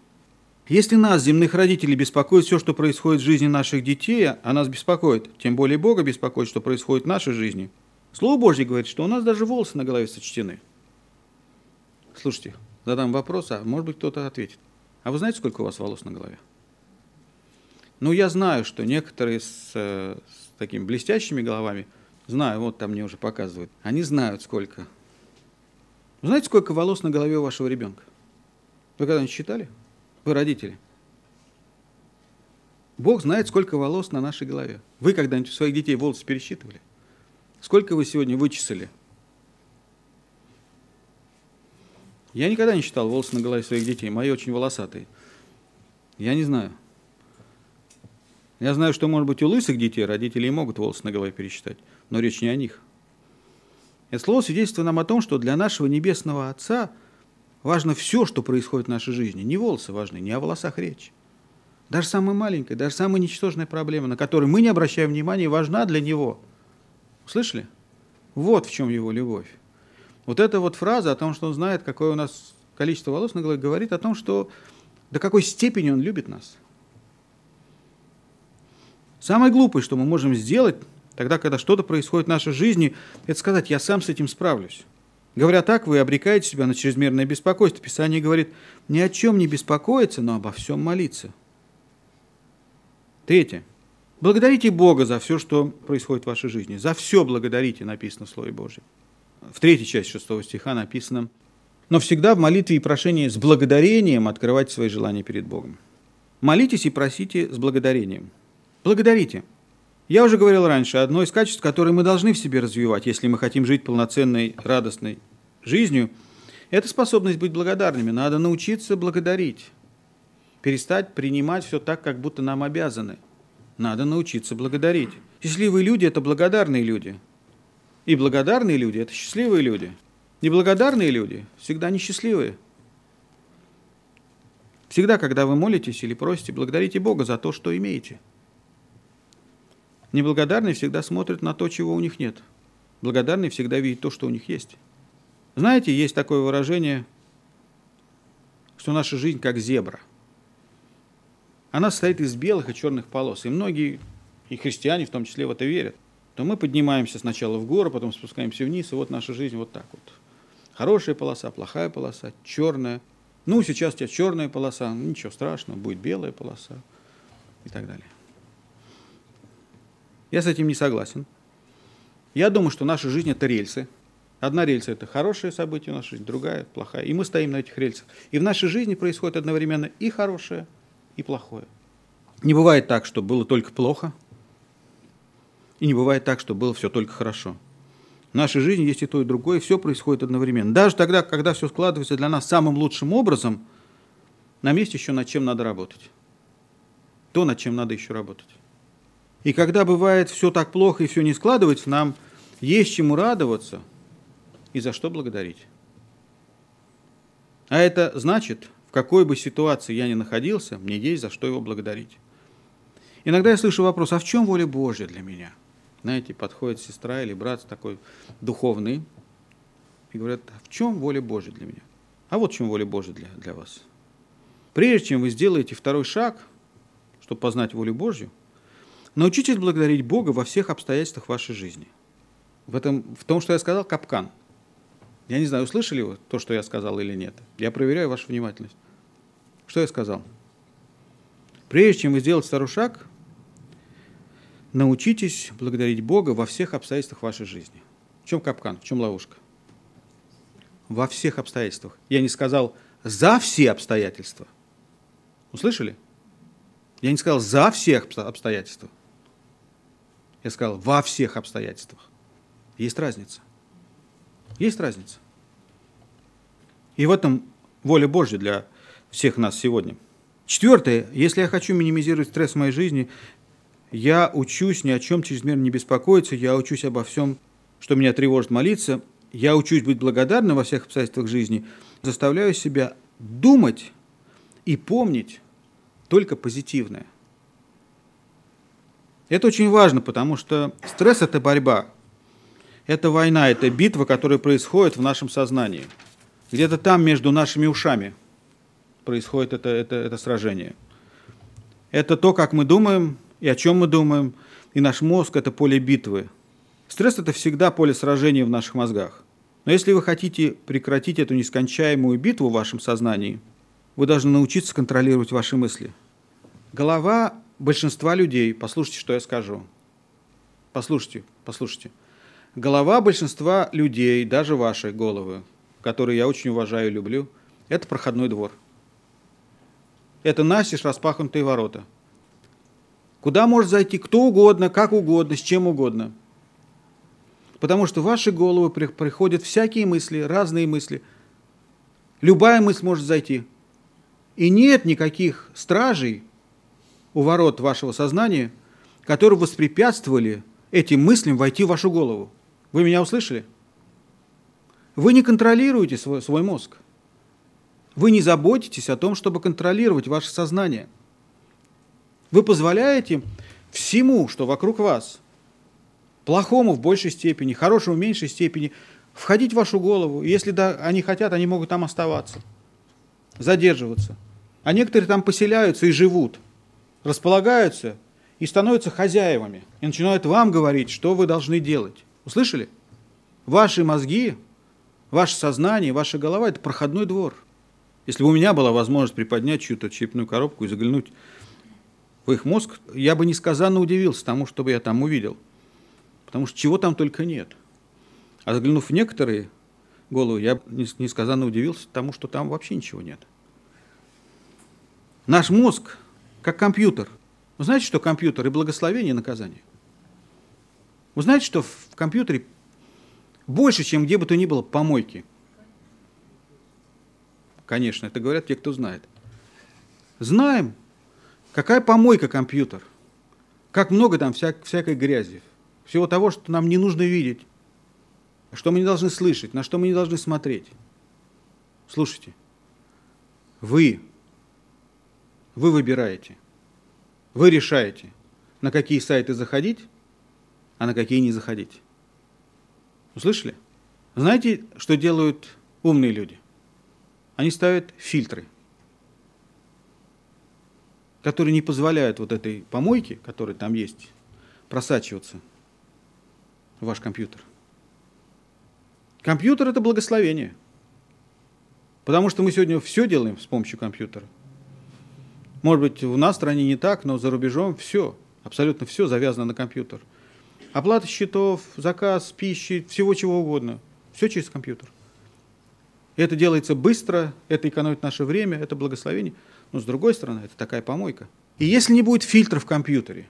Если нас, земных родителей, беспокоит все, что происходит в жизни наших детей, а нас беспокоит, тем более Бога беспокоит, что происходит в нашей жизни. Слово Божье говорит, что у нас даже волосы на голове сочтены – Слушайте, задам вопрос, а может быть кто-то ответит. А вы знаете, сколько у вас волос на голове? Ну, я знаю, что некоторые с, э, с такими блестящими головами, знаю, вот там мне уже показывают, они знают, сколько. Вы знаете, сколько волос на голове у вашего ребенка? Вы когда-нибудь считали? Вы родители. Бог знает, сколько волос на нашей голове. Вы когда-нибудь у своих детей волосы пересчитывали? Сколько вы сегодня вычесали? Я никогда не считал волосы на голове своих детей. Мои очень волосатые. Я не знаю. Я знаю, что, может быть, у лысых детей родители и могут волосы на голове пересчитать, но речь не о них. Это слово свидетельствует нам о том, что для нашего Небесного Отца важно все, что происходит в нашей жизни. Не волосы важны, не о волосах речь. Даже самая маленькая, даже самая ничтожная проблема, на которую мы не обращаем внимания, важна для Него. Слышали? Вот в чем Его любовь. Вот эта вот фраза о том, что Он знает, какое у нас количество волос на голове, говорит о том, что до какой степени Он любит нас. Самое глупое, что мы можем сделать, тогда, когда что-то происходит в нашей жизни, это сказать, я сам с этим справлюсь. Говоря так, вы обрекаете себя на чрезмерное беспокойство. Писание говорит, ни о чем не беспокоиться, но обо всем молиться. Третье. Благодарите Бога за все, что происходит в вашей жизни. За все благодарите, написано в Слове Божьем. В третьей части шестого стиха написано, но всегда в молитве и прошении с благодарением открывайте свои желания перед Богом. Молитесь и просите с благодарением. Благодарите. Я уже говорил раньше, одно из качеств, которые мы должны в себе развивать, если мы хотим жить полноценной, радостной жизнью, это способность быть благодарными. Надо научиться благодарить. Перестать принимать все так, как будто нам обязаны. Надо научиться благодарить. Счастливые люди – это благодарные люди. И благодарные люди – это счастливые люди. Неблагодарные люди всегда несчастливые. Всегда, когда вы молитесь или просите, благодарите Бога за то, что имеете – Неблагодарные всегда смотрят на то, чего у них нет. Благодарные всегда видят то, что у них есть. Знаете, есть такое выражение, что наша жизнь как зебра. Она состоит из белых и черных полос. И многие, и христиане в том числе, в это верят. То мы поднимаемся сначала в гору, потом спускаемся вниз, и вот наша жизнь вот так вот. Хорошая полоса, плохая полоса, черная. Ну, сейчас у тебя черная полоса, ну, ничего страшного, будет белая полоса и так далее. Я с этим не согласен. Я думаю, что наша жизнь – это рельсы. Одна рельса – это хорошее событие в нашей жизни, другая – плохая. И мы стоим на этих рельсах. И в нашей жизни происходит одновременно и хорошее, и плохое. Не бывает так, что было только плохо, и не бывает так, что было все только хорошо. В нашей жизни есть и то, и другое, и все происходит одновременно. Даже тогда, когда все складывается для нас самым лучшим образом, нам есть еще над чем надо работать. То, над чем надо еще работать. И когда бывает все так плохо и все не складывается, нам есть чему радоваться и за что благодарить. А это значит, в какой бы ситуации я ни находился, мне есть за что его благодарить. Иногда я слышу вопрос, а в чем воля Божья для меня? Знаете, подходит сестра или брат такой духовный и говорят, а в чем воля Божья для меня? А вот в чем воля Божья для, для вас. Прежде чем вы сделаете второй шаг, чтобы познать волю Божью, Научитесь благодарить Бога во всех обстоятельствах вашей жизни. В, этом, в том, что я сказал, капкан. Я не знаю, услышали вы то, что я сказал или нет. Я проверяю вашу внимательность. Что я сказал? Прежде чем вы сделаете второй шаг, научитесь благодарить Бога во всех обстоятельствах вашей жизни. В чем капкан, в чем ловушка? Во всех обстоятельствах. Я не сказал за все обстоятельства. Услышали? Я не сказал за все обстоятельства. Я сказал, во всех обстоятельствах. Есть разница. Есть разница. И в этом воля Божья для всех нас сегодня. Четвертое. Если я хочу минимизировать стресс в моей жизни, я учусь ни о чем чрезмерно не беспокоиться, я учусь обо всем, что меня тревожит, молиться, я учусь быть благодарным во всех обстоятельствах жизни, заставляю себя думать и помнить только позитивное. Это очень важно, потому что стресс – это борьба. Это война, это битва, которая происходит в нашем сознании. Где-то там между нашими ушами происходит это, это, это сражение. Это то, как мы думаем и о чем мы думаем. И наш мозг – это поле битвы. Стресс – это всегда поле сражения в наших мозгах. Но если вы хотите прекратить эту нескончаемую битву в вашем сознании, вы должны научиться контролировать ваши мысли. Голова большинства людей, послушайте, что я скажу. Послушайте, послушайте. Голова большинства людей, даже вашей головы, которые я очень уважаю и люблю, это проходной двор. Это настежь распахнутые ворота. Куда может зайти кто угодно, как угодно, с чем угодно. Потому что в ваши головы приходят всякие мысли, разные мысли. Любая мысль может зайти. И нет никаких стражей у ворот вашего сознания, которые воспрепятствовали этим мыслям войти в вашу голову. Вы меня услышали? Вы не контролируете свой, свой мозг. Вы не заботитесь о том, чтобы контролировать ваше сознание. Вы позволяете всему, что вокруг вас, плохому в большей степени, хорошему в меньшей степени, входить в вашу голову. И если да, они хотят, они могут там оставаться, задерживаться. А некоторые там поселяются и живут, располагаются и становятся хозяевами. И начинают вам говорить, что вы должны делать. Услышали? Ваши мозги, ваше сознание, ваша голова – это проходной двор. Если бы у меня была возможность приподнять чью-то черепную коробку и заглянуть в их мозг, я бы несказанно удивился тому, что бы я там увидел. Потому что чего там только нет. А заглянув в некоторые головы, я несказанно удивился тому, что там вообще ничего нет. Наш мозг, как компьютер. Вы знаете, что компьютер и благословение, и наказание? Вы знаете, что в компьютере больше, чем где бы то ни было, помойки. Конечно, это говорят те, кто знает. Знаем, какая помойка компьютер, как много там вся, всякой грязи, всего того, что нам не нужно видеть, что мы не должны слышать, на что мы не должны смотреть. Слушайте, вы, вы выбираете, вы решаете, на какие сайты заходить, а на какие не заходить. Услышали? Знаете, что делают умные люди? Они ставят фильтры, которые не позволяют вот этой помойке, которая там есть, просачиваться в ваш компьютер. Компьютер – это благословение. Потому что мы сегодня все делаем с помощью компьютера. Может быть, у нас в стране не так, но за рубежом все, абсолютно все завязано на компьютер – Оплата счетов, заказ пищи, всего чего угодно. Все через компьютер. Это делается быстро, это экономит наше время, это благословение. Но с другой стороны, это такая помойка. И если не будет фильтра в компьютере,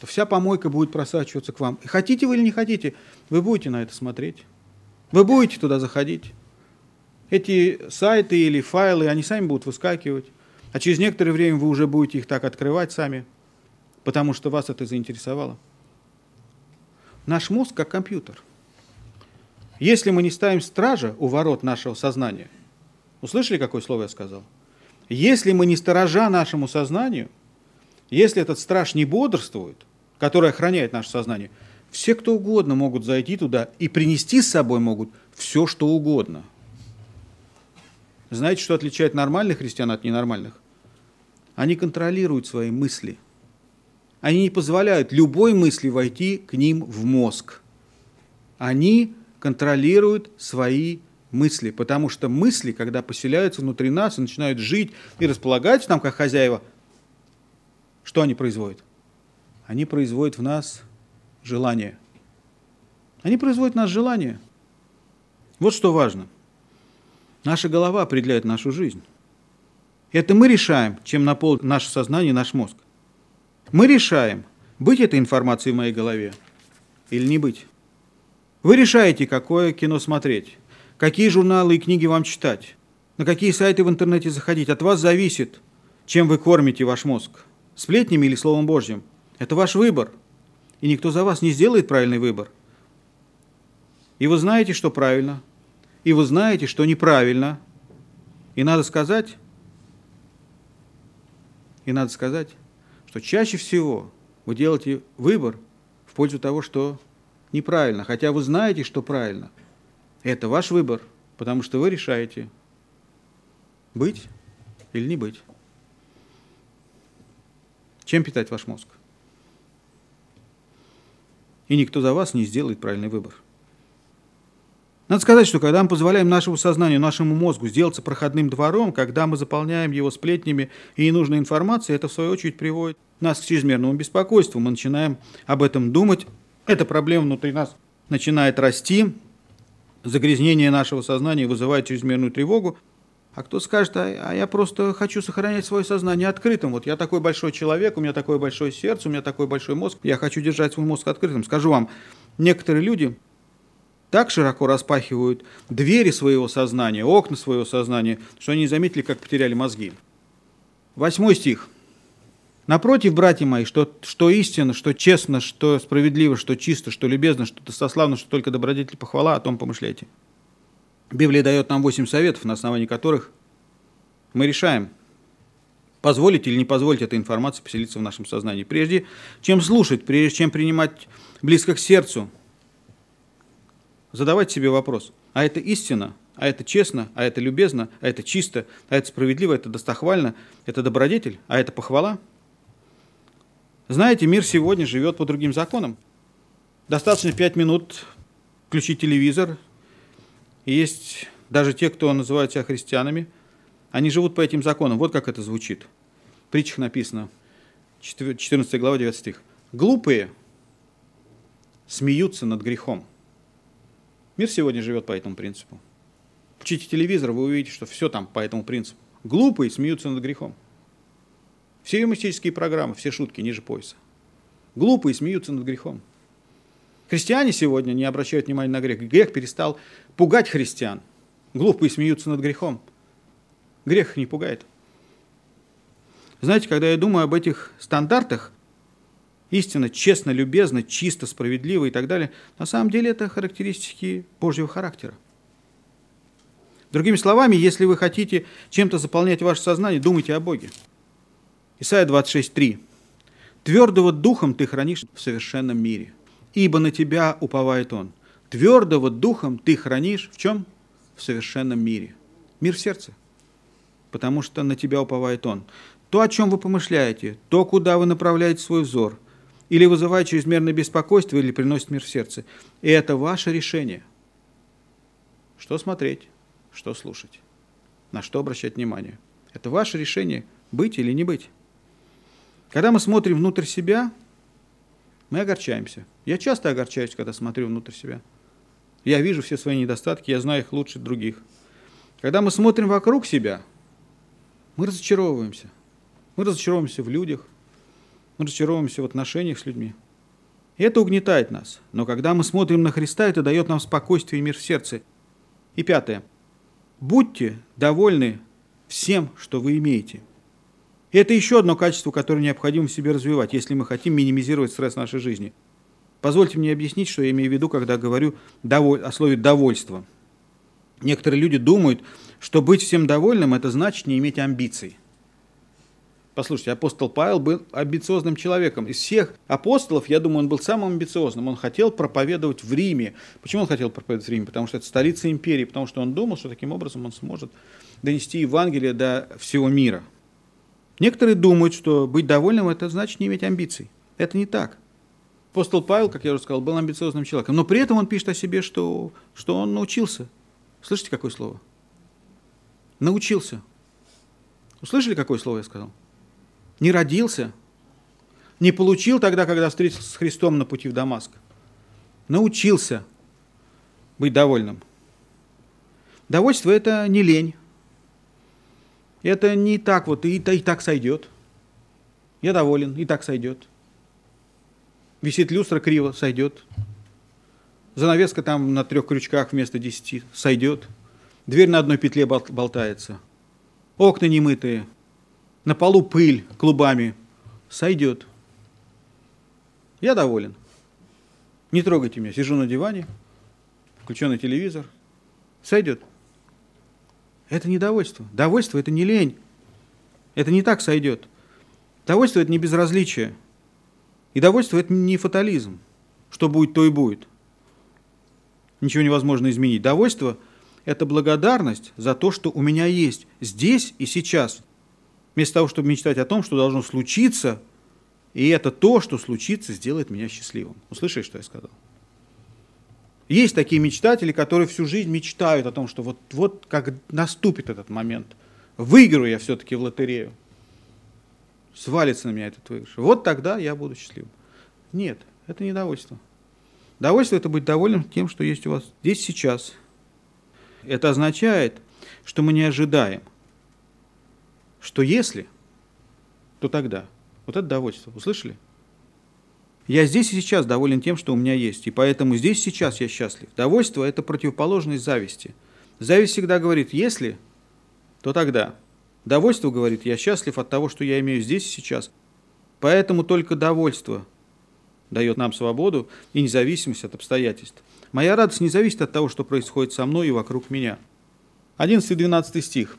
то вся помойка будет просачиваться к вам. И хотите вы или не хотите, вы будете на это смотреть. Вы будете туда заходить. Эти сайты или файлы, они сами будут выскакивать. А через некоторое время вы уже будете их так открывать сами, потому что вас это заинтересовало. Наш мозг как компьютер. Если мы не ставим стража у ворот нашего сознания, услышали, какое слово я сказал? Если мы не сторожа нашему сознанию, если этот страж не бодрствует, который охраняет наше сознание, все, кто угодно, могут зайти туда и принести с собой могут все, что угодно. Знаете, что отличает нормальных христиан от ненормальных? Они контролируют свои мысли – они не позволяют любой мысли войти к ним в мозг. Они контролируют свои мысли, потому что мысли, когда поселяются внутри нас и начинают жить и располагаются там как хозяева, что они производят? Они производят в нас желание. Они производят в нас желание. Вот что важно. Наша голова определяет нашу жизнь. Это мы решаем, чем наполнит наше сознание наш мозг. Мы решаем, быть этой информацией в моей голове или не быть. Вы решаете, какое кино смотреть, какие журналы и книги вам читать, на какие сайты в интернете заходить. От вас зависит, чем вы кормите ваш мозг. Сплетнями или Словом Божьим. Это ваш выбор. И никто за вас не сделает правильный выбор. И вы знаете, что правильно. И вы знаете, что неправильно. И надо сказать, и надо сказать, что чаще всего вы делаете выбор в пользу того, что неправильно, хотя вы знаете, что правильно. Это ваш выбор, потому что вы решаете, быть или не быть. Чем питать ваш мозг? И никто за вас не сделает правильный выбор. Надо сказать, что когда мы позволяем нашему сознанию, нашему мозгу сделаться проходным двором, когда мы заполняем его сплетнями и ненужной информацией, это в свою очередь приводит нас к чрезмерному беспокойству. Мы начинаем об этом думать. Эта проблема внутри нас начинает расти. Загрязнение нашего сознания вызывает чрезмерную тревогу. А кто скажет, а, а я просто хочу сохранять свое сознание открытым. Вот я такой большой человек, у меня такое большое сердце, у меня такой большой мозг, я хочу держать свой мозг открытым. Скажу вам, некоторые люди так широко распахивают двери своего сознания, окна своего сознания, что они не заметили, как потеряли мозги. Восьмой стих. Напротив, братья мои, что, что истинно, что честно, что справедливо, что чисто, что любезно, что достославно, что только добродетель похвала, о том помышляйте. Библия дает нам восемь советов, на основании которых мы решаем, позволить или не позволить этой информации поселиться в нашем сознании. Прежде чем слушать, прежде чем принимать близко к сердцу, задавайте себе вопрос, а это истина, а это честно, а это любезно, а это чисто, а это справедливо, это достохвально, это добродетель, а это похвала? Знаете, мир сегодня живет по другим законам. Достаточно пять минут включить телевизор, есть даже те, кто называют себя христианами, они живут по этим законам. Вот как это звучит. В притчах написано, 14 глава, 9 стих. «Глупые смеются над грехом». Мир сегодня живет по этому принципу. Включите телевизор, вы увидите, что все там по этому принципу. Глупые смеются над грехом. Все юмористические программы, все шутки ниже пояса. Глупые смеются над грехом. Христиане сегодня не обращают внимания на грех. Грех перестал пугать христиан. Глупые смеются над грехом. Грех не пугает. Знаете, когда я думаю об этих стандартах, истинно, честно, любезно, чисто, справедливо и так далее, на самом деле это характеристики Божьего характера. Другими словами, если вы хотите чем-то заполнять ваше сознание, думайте о Боге. Исайя 26.3. «Твердого духом ты хранишь в совершенном мире» ибо на тебя уповает Он. Твердого духом ты хранишь в чем? В совершенном мире. Мир в сердце. Потому что на тебя уповает Он. То, о чем вы помышляете, то, куда вы направляете свой взор, или вызывает чрезмерное беспокойство, или приносит мир в сердце. И это ваше решение. Что смотреть, что слушать, на что обращать внимание. Это ваше решение, быть или не быть. Когда мы смотрим внутрь себя, мы огорчаемся. Я часто огорчаюсь, когда смотрю внутрь себя. Я вижу все свои недостатки, я знаю их лучше других. Когда мы смотрим вокруг себя, мы разочаровываемся. Мы разочаровываемся в людях, мы разочаровываемся в отношениях с людьми. И это угнетает нас. Но когда мы смотрим на Христа, это дает нам спокойствие и мир в сердце. И пятое. Будьте довольны всем, что вы имеете – и это еще одно качество, которое необходимо в себе развивать, если мы хотим минимизировать стресс нашей жизни. Позвольте мне объяснить, что я имею в виду, когда говорю о слове «довольство». Некоторые люди думают, что быть всем довольным – это значит не иметь амбиций. Послушайте, апостол Павел был амбициозным человеком. Из всех апостолов, я думаю, он был самым амбициозным. Он хотел проповедовать в Риме. Почему он хотел проповедовать в Риме? Потому что это столица империи, потому что он думал, что таким образом он сможет донести Евангелие до всего мира. Некоторые думают, что быть довольным – это значит не иметь амбиций. Это не так. Апостол Павел, как я уже сказал, был амбициозным человеком, но при этом он пишет о себе, что, что он научился. Слышите, какое слово? Научился. Услышали, какое слово я сказал? Не родился, не получил тогда, когда встретился с Христом на пути в Дамаск. Научился быть довольным. Довольство – это не лень. Это не так вот, и, и так сойдет. Я доволен, и так сойдет. Висит люстра криво, сойдет. Занавеска там на трех крючках вместо десяти, сойдет. Дверь на одной петле болтается. Окна немытые. На полу пыль клубами. Сойдет. Я доволен. Не трогайте меня. Сижу на диване, включенный телевизор. Сойдет. Это не довольство. Довольство – это не лень. Это не так сойдет. Довольство – это не безразличие. И довольство – это не фатализм. Что будет, то и будет. Ничего невозможно изменить. Довольство – это благодарность за то, что у меня есть здесь и сейчас. Вместо того, чтобы мечтать о том, что должно случиться, и это то, что случится, сделает меня счастливым. Услышали, что я сказал? Есть такие мечтатели, которые всю жизнь мечтают о том, что вот, вот как наступит этот момент, выиграю я все-таки в лотерею, свалится на меня этот выигрыш. Вот тогда я буду счастливым. Нет, это не довольство. Довольство – это быть довольным тем, что есть у вас здесь сейчас. Это означает что мы не ожидаем. Что если, то тогда. Вот это довольство. Услышали? Я здесь и сейчас доволен тем, что у меня есть, и поэтому здесь и сейчас я счастлив. Довольство – это противоположность зависти. Зависть всегда говорит «если», то тогда. Довольство говорит «я счастлив от того, что я имею здесь и сейчас». Поэтому только довольство дает нам свободу и независимость от обстоятельств. Моя радость не зависит от того, что происходит со мной и вокруг меня. 11-12 стих.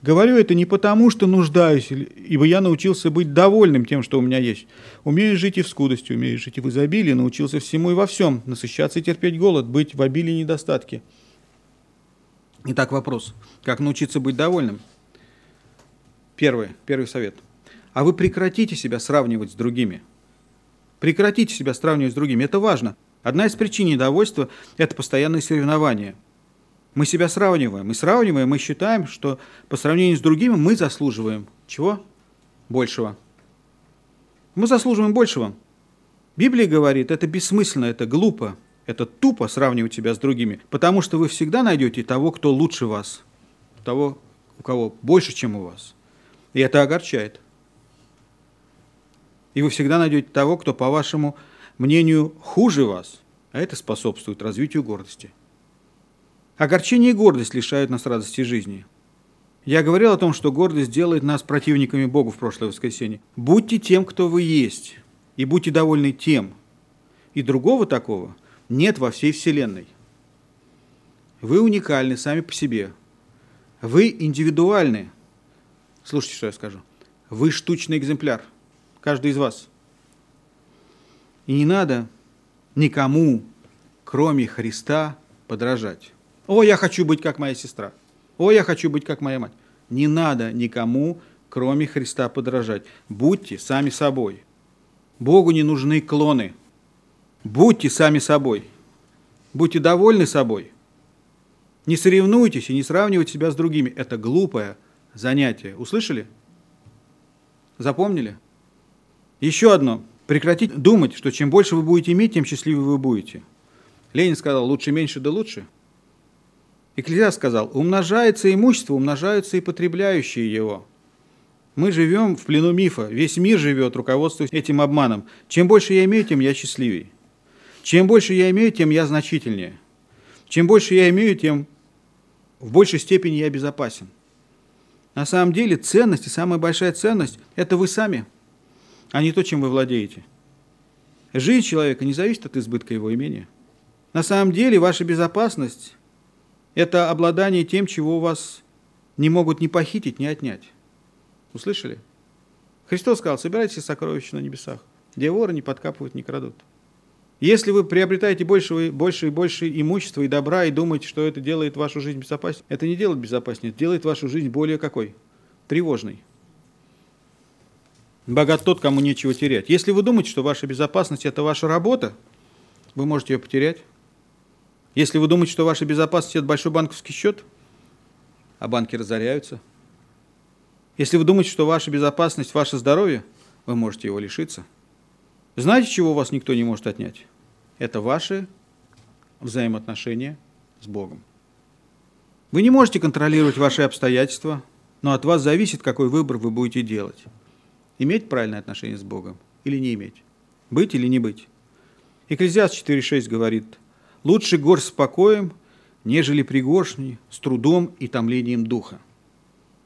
Говорю это не потому, что нуждаюсь, ибо я научился быть довольным тем, что у меня есть. Умею жить и в скудости, умею жить и в изобилии, научился всему и во всем, насыщаться и терпеть голод, быть в обилии и недостатке. Итак, вопрос. Как научиться быть довольным? Первый, первый совет. А вы прекратите себя сравнивать с другими. Прекратите себя сравнивать с другими. Это важно. Одна из причин недовольства – это постоянные соревнования – мы себя сравниваем. Мы сравниваем, мы считаем, что по сравнению с другими мы заслуживаем чего? Большего. Мы заслуживаем большего. Библия говорит, это бессмысленно, это глупо, это тупо сравнивать себя с другими, потому что вы всегда найдете того, кто лучше вас, того, у кого больше, чем у вас. И это огорчает. И вы всегда найдете того, кто, по вашему мнению, хуже вас, а это способствует развитию гордости. Огорчение и гордость лишают нас радости жизни. Я говорил о том, что гордость делает нас противниками Богу в прошлое воскресенье. Будьте тем, кто вы есть, и будьте довольны тем. И другого такого нет во всей Вселенной. Вы уникальны сами по себе. Вы индивидуальны. Слушайте, что я скажу. Вы штучный экземпляр. Каждый из вас. И не надо никому, кроме Христа, подражать. О, я хочу быть как моя сестра. О, я хочу быть как моя мать. Не надо никому, кроме Христа, подражать. Будьте сами собой. Богу не нужны клоны. Будьте сами собой. Будьте довольны собой. Не соревнуйтесь и не сравнивайте себя с другими. Это глупое занятие. Услышали? Запомнили? Еще одно. Прекратить думать, что чем больше вы будете иметь, тем счастливее вы будете. Ленин сказал, лучше меньше, да лучше – Экклезиаст сказал, умножается имущество, умножаются и потребляющие его. Мы живем в плену мифа, весь мир живет, руководствуясь этим обманом. Чем больше я имею, тем я счастливее. Чем больше я имею, тем я значительнее. Чем больше я имею, тем в большей степени я безопасен. На самом деле ценность и самая большая ценность – это вы сами, а не то, чем вы владеете. Жизнь человека не зависит от избытка его имения. На самом деле ваша безопасность это обладание тем, чего у вас не могут ни похитить, ни отнять. Услышали? Христос сказал, собирайте сокровища на небесах, где воры не подкапывают, не крадут. Если вы приобретаете больше, больше и больше имущества и добра и думаете, что это делает вашу жизнь безопаснее, это не делает безопаснее, это делает вашу жизнь более какой? Тревожной. Богат тот, кому нечего терять. Если вы думаете, что ваша безопасность – это ваша работа, вы можете ее потерять. Если вы думаете, что ваша безопасность – это большой банковский счет, а банки разоряются. Если вы думаете, что ваша безопасность – ваше здоровье, вы можете его лишиться. Знаете, чего у вас никто не может отнять? Это ваши взаимоотношения с Богом. Вы не можете контролировать ваши обстоятельства, но от вас зависит, какой выбор вы будете делать. Иметь правильное отношение с Богом или не иметь? Быть или не быть? Экклезиаст 4.6 говорит – Лучше горсть с покоем, нежели пригоршни с трудом и томлением духа.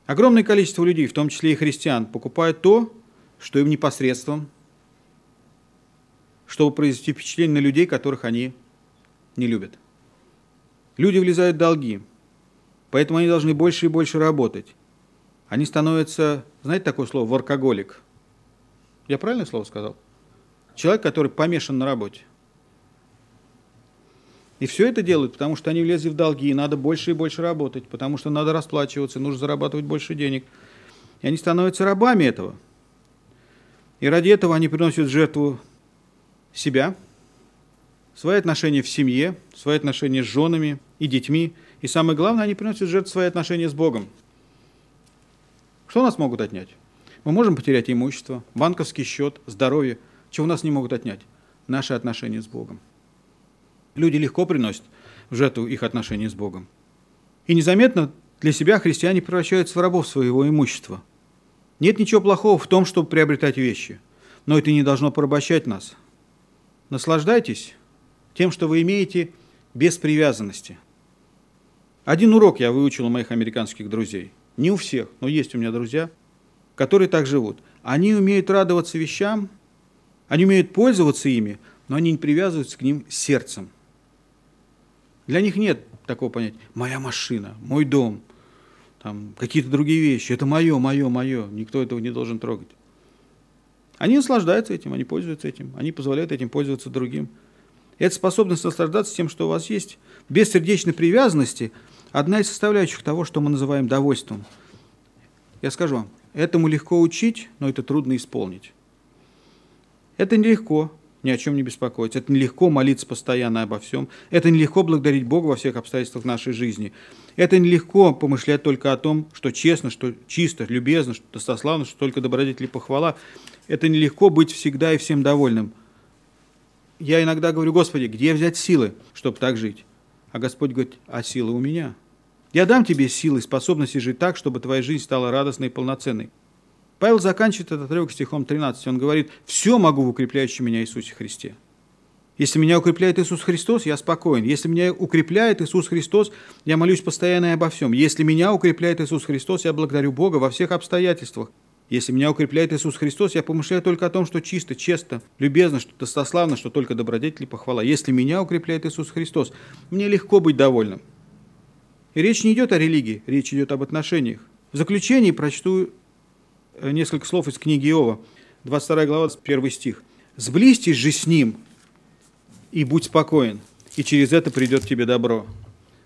Огромное количество людей, в том числе и христиан, покупают то, что им непосредством, чтобы произвести впечатление на людей, которых они не любят. Люди влезают в долги, поэтому они должны больше и больше работать. Они становятся, знаете такое слово, воркоголик? Я правильное слово сказал? Человек, который помешан на работе. И все это делают, потому что они влезли в долги, и надо больше и больше работать, потому что надо расплачиваться, нужно зарабатывать больше денег. И они становятся рабами этого. И ради этого они приносят жертву себя, свои отношения в семье, свои отношения с женами и детьми. И самое главное, они приносят жертву свои отношения с Богом. Что нас могут отнять? Мы можем потерять имущество, банковский счет, здоровье. Чего нас не могут отнять? Наши отношения с Богом. Люди легко приносят в жертву их отношения с Богом. И незаметно Для себя христиане превращаются в рабов своего имущества. Нет ничего плохого в том, чтобы приобретать вещи, но это не должно порабощать нас. Наслаждайтесь тем, что вы имеете без привязанности. Один урок я выучил у моих американских друзей. Не у всех, но есть у меня друзья, которые так живут. Они умеют радоваться вещам, они умеют пользоваться ими, но они не привязываются к ним сердцем. Для них нет такого понятия «моя машина», «мой дом», там, какие-то другие вещи. Это мое, мое, мое. Никто этого не должен трогать. Они наслаждаются этим, они пользуются этим, они позволяют этим пользоваться другим. Эта способность наслаждаться тем, что у вас есть, без сердечной привязанности, одна из составляющих того, что мы называем довольством. Я скажу вам, этому легко учить, но это трудно исполнить. Это нелегко, ни о чем не беспокоиться. Это нелегко молиться постоянно обо всем. Это нелегко благодарить Бога во всех обстоятельствах нашей жизни. Это нелегко помышлять только о том, что честно, что чисто, любезно, что достославно, что только добродетель и похвала. Это нелегко быть всегда и всем довольным. Я иногда говорю, Господи, где взять силы, чтобы так жить? А Господь говорит, а силы у меня. Я дам тебе силы и способности жить так, чтобы твоя жизнь стала радостной и полноценной. Павел заканчивает этот отрывок стихом 13. Он говорит, «Все могу в укрепляющем меня Иисусе Христе». Если меня укрепляет Иисус Христос, я спокоен. Если меня укрепляет Иисус Христос, я молюсь постоянно и обо всем. Если меня укрепляет Иисус Христос, я благодарю Бога во всех обстоятельствах. Если меня укрепляет Иисус Христос, я помышляю только о том, что чисто, честно, любезно, что достославно, что только добродетель и похвала. Если меня укрепляет Иисус Христос, мне легко быть довольным. И речь не идет о религии, речь идет об отношениях. В заключении прочту несколько слов из книги Иова, 22 глава, 1 стих. «Сблизьтесь же с ним, и будь спокоен, и через это придет тебе добро».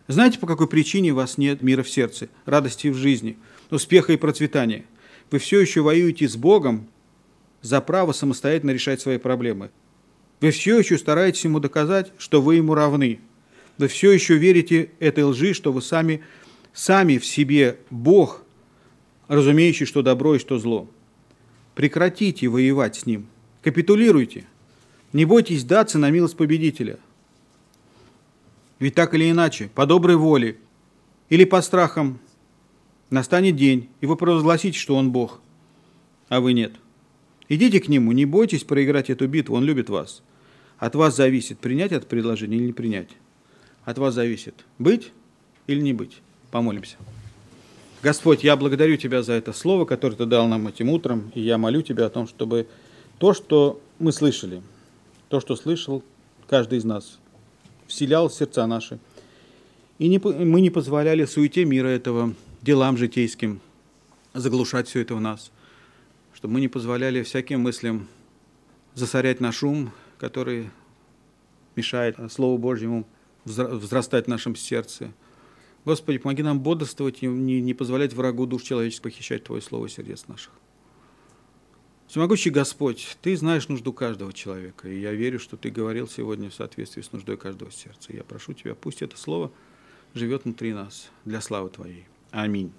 Знаете, по какой причине у вас нет мира в сердце, радости в жизни, успеха и процветания? Вы все еще воюете с Богом за право самостоятельно решать свои проблемы. Вы все еще стараетесь ему доказать, что вы ему равны. Вы все еще верите этой лжи, что вы сами, сами в себе Бог – разумеющий, что добро и что зло. Прекратите воевать с ним. Капитулируйте. Не бойтесь даться на милость победителя. Ведь так или иначе, по доброй воле или по страхам настанет день, и вы провозгласите, что он Бог, а вы нет. Идите к нему, не бойтесь проиграть эту битву, он любит вас. От вас зависит, принять это предложение или не принять. От вас зависит, быть или не быть. Помолимся. Господь, я благодарю Тебя за это слово, которое Ты дал нам этим утром, и я молю Тебя о том, чтобы то, что мы слышали, то, что слышал каждый из нас, вселял в сердца наши, и не, мы не позволяли суете мира этого, делам житейским, заглушать все это в нас, чтобы мы не позволяли всяким мыслям засорять наш ум, который мешает Слову Божьему взрастать в нашем сердце – Господи, помоги нам бодрствовать и не, не позволять врагу душ человеческих похищать Твое Слово сердец наших. Всемогущий Господь, Ты знаешь нужду каждого человека, и я верю, что Ты говорил сегодня в соответствии с нуждой каждого сердца. Я прошу Тебя, пусть это Слово живет внутри нас для славы Твоей. Аминь.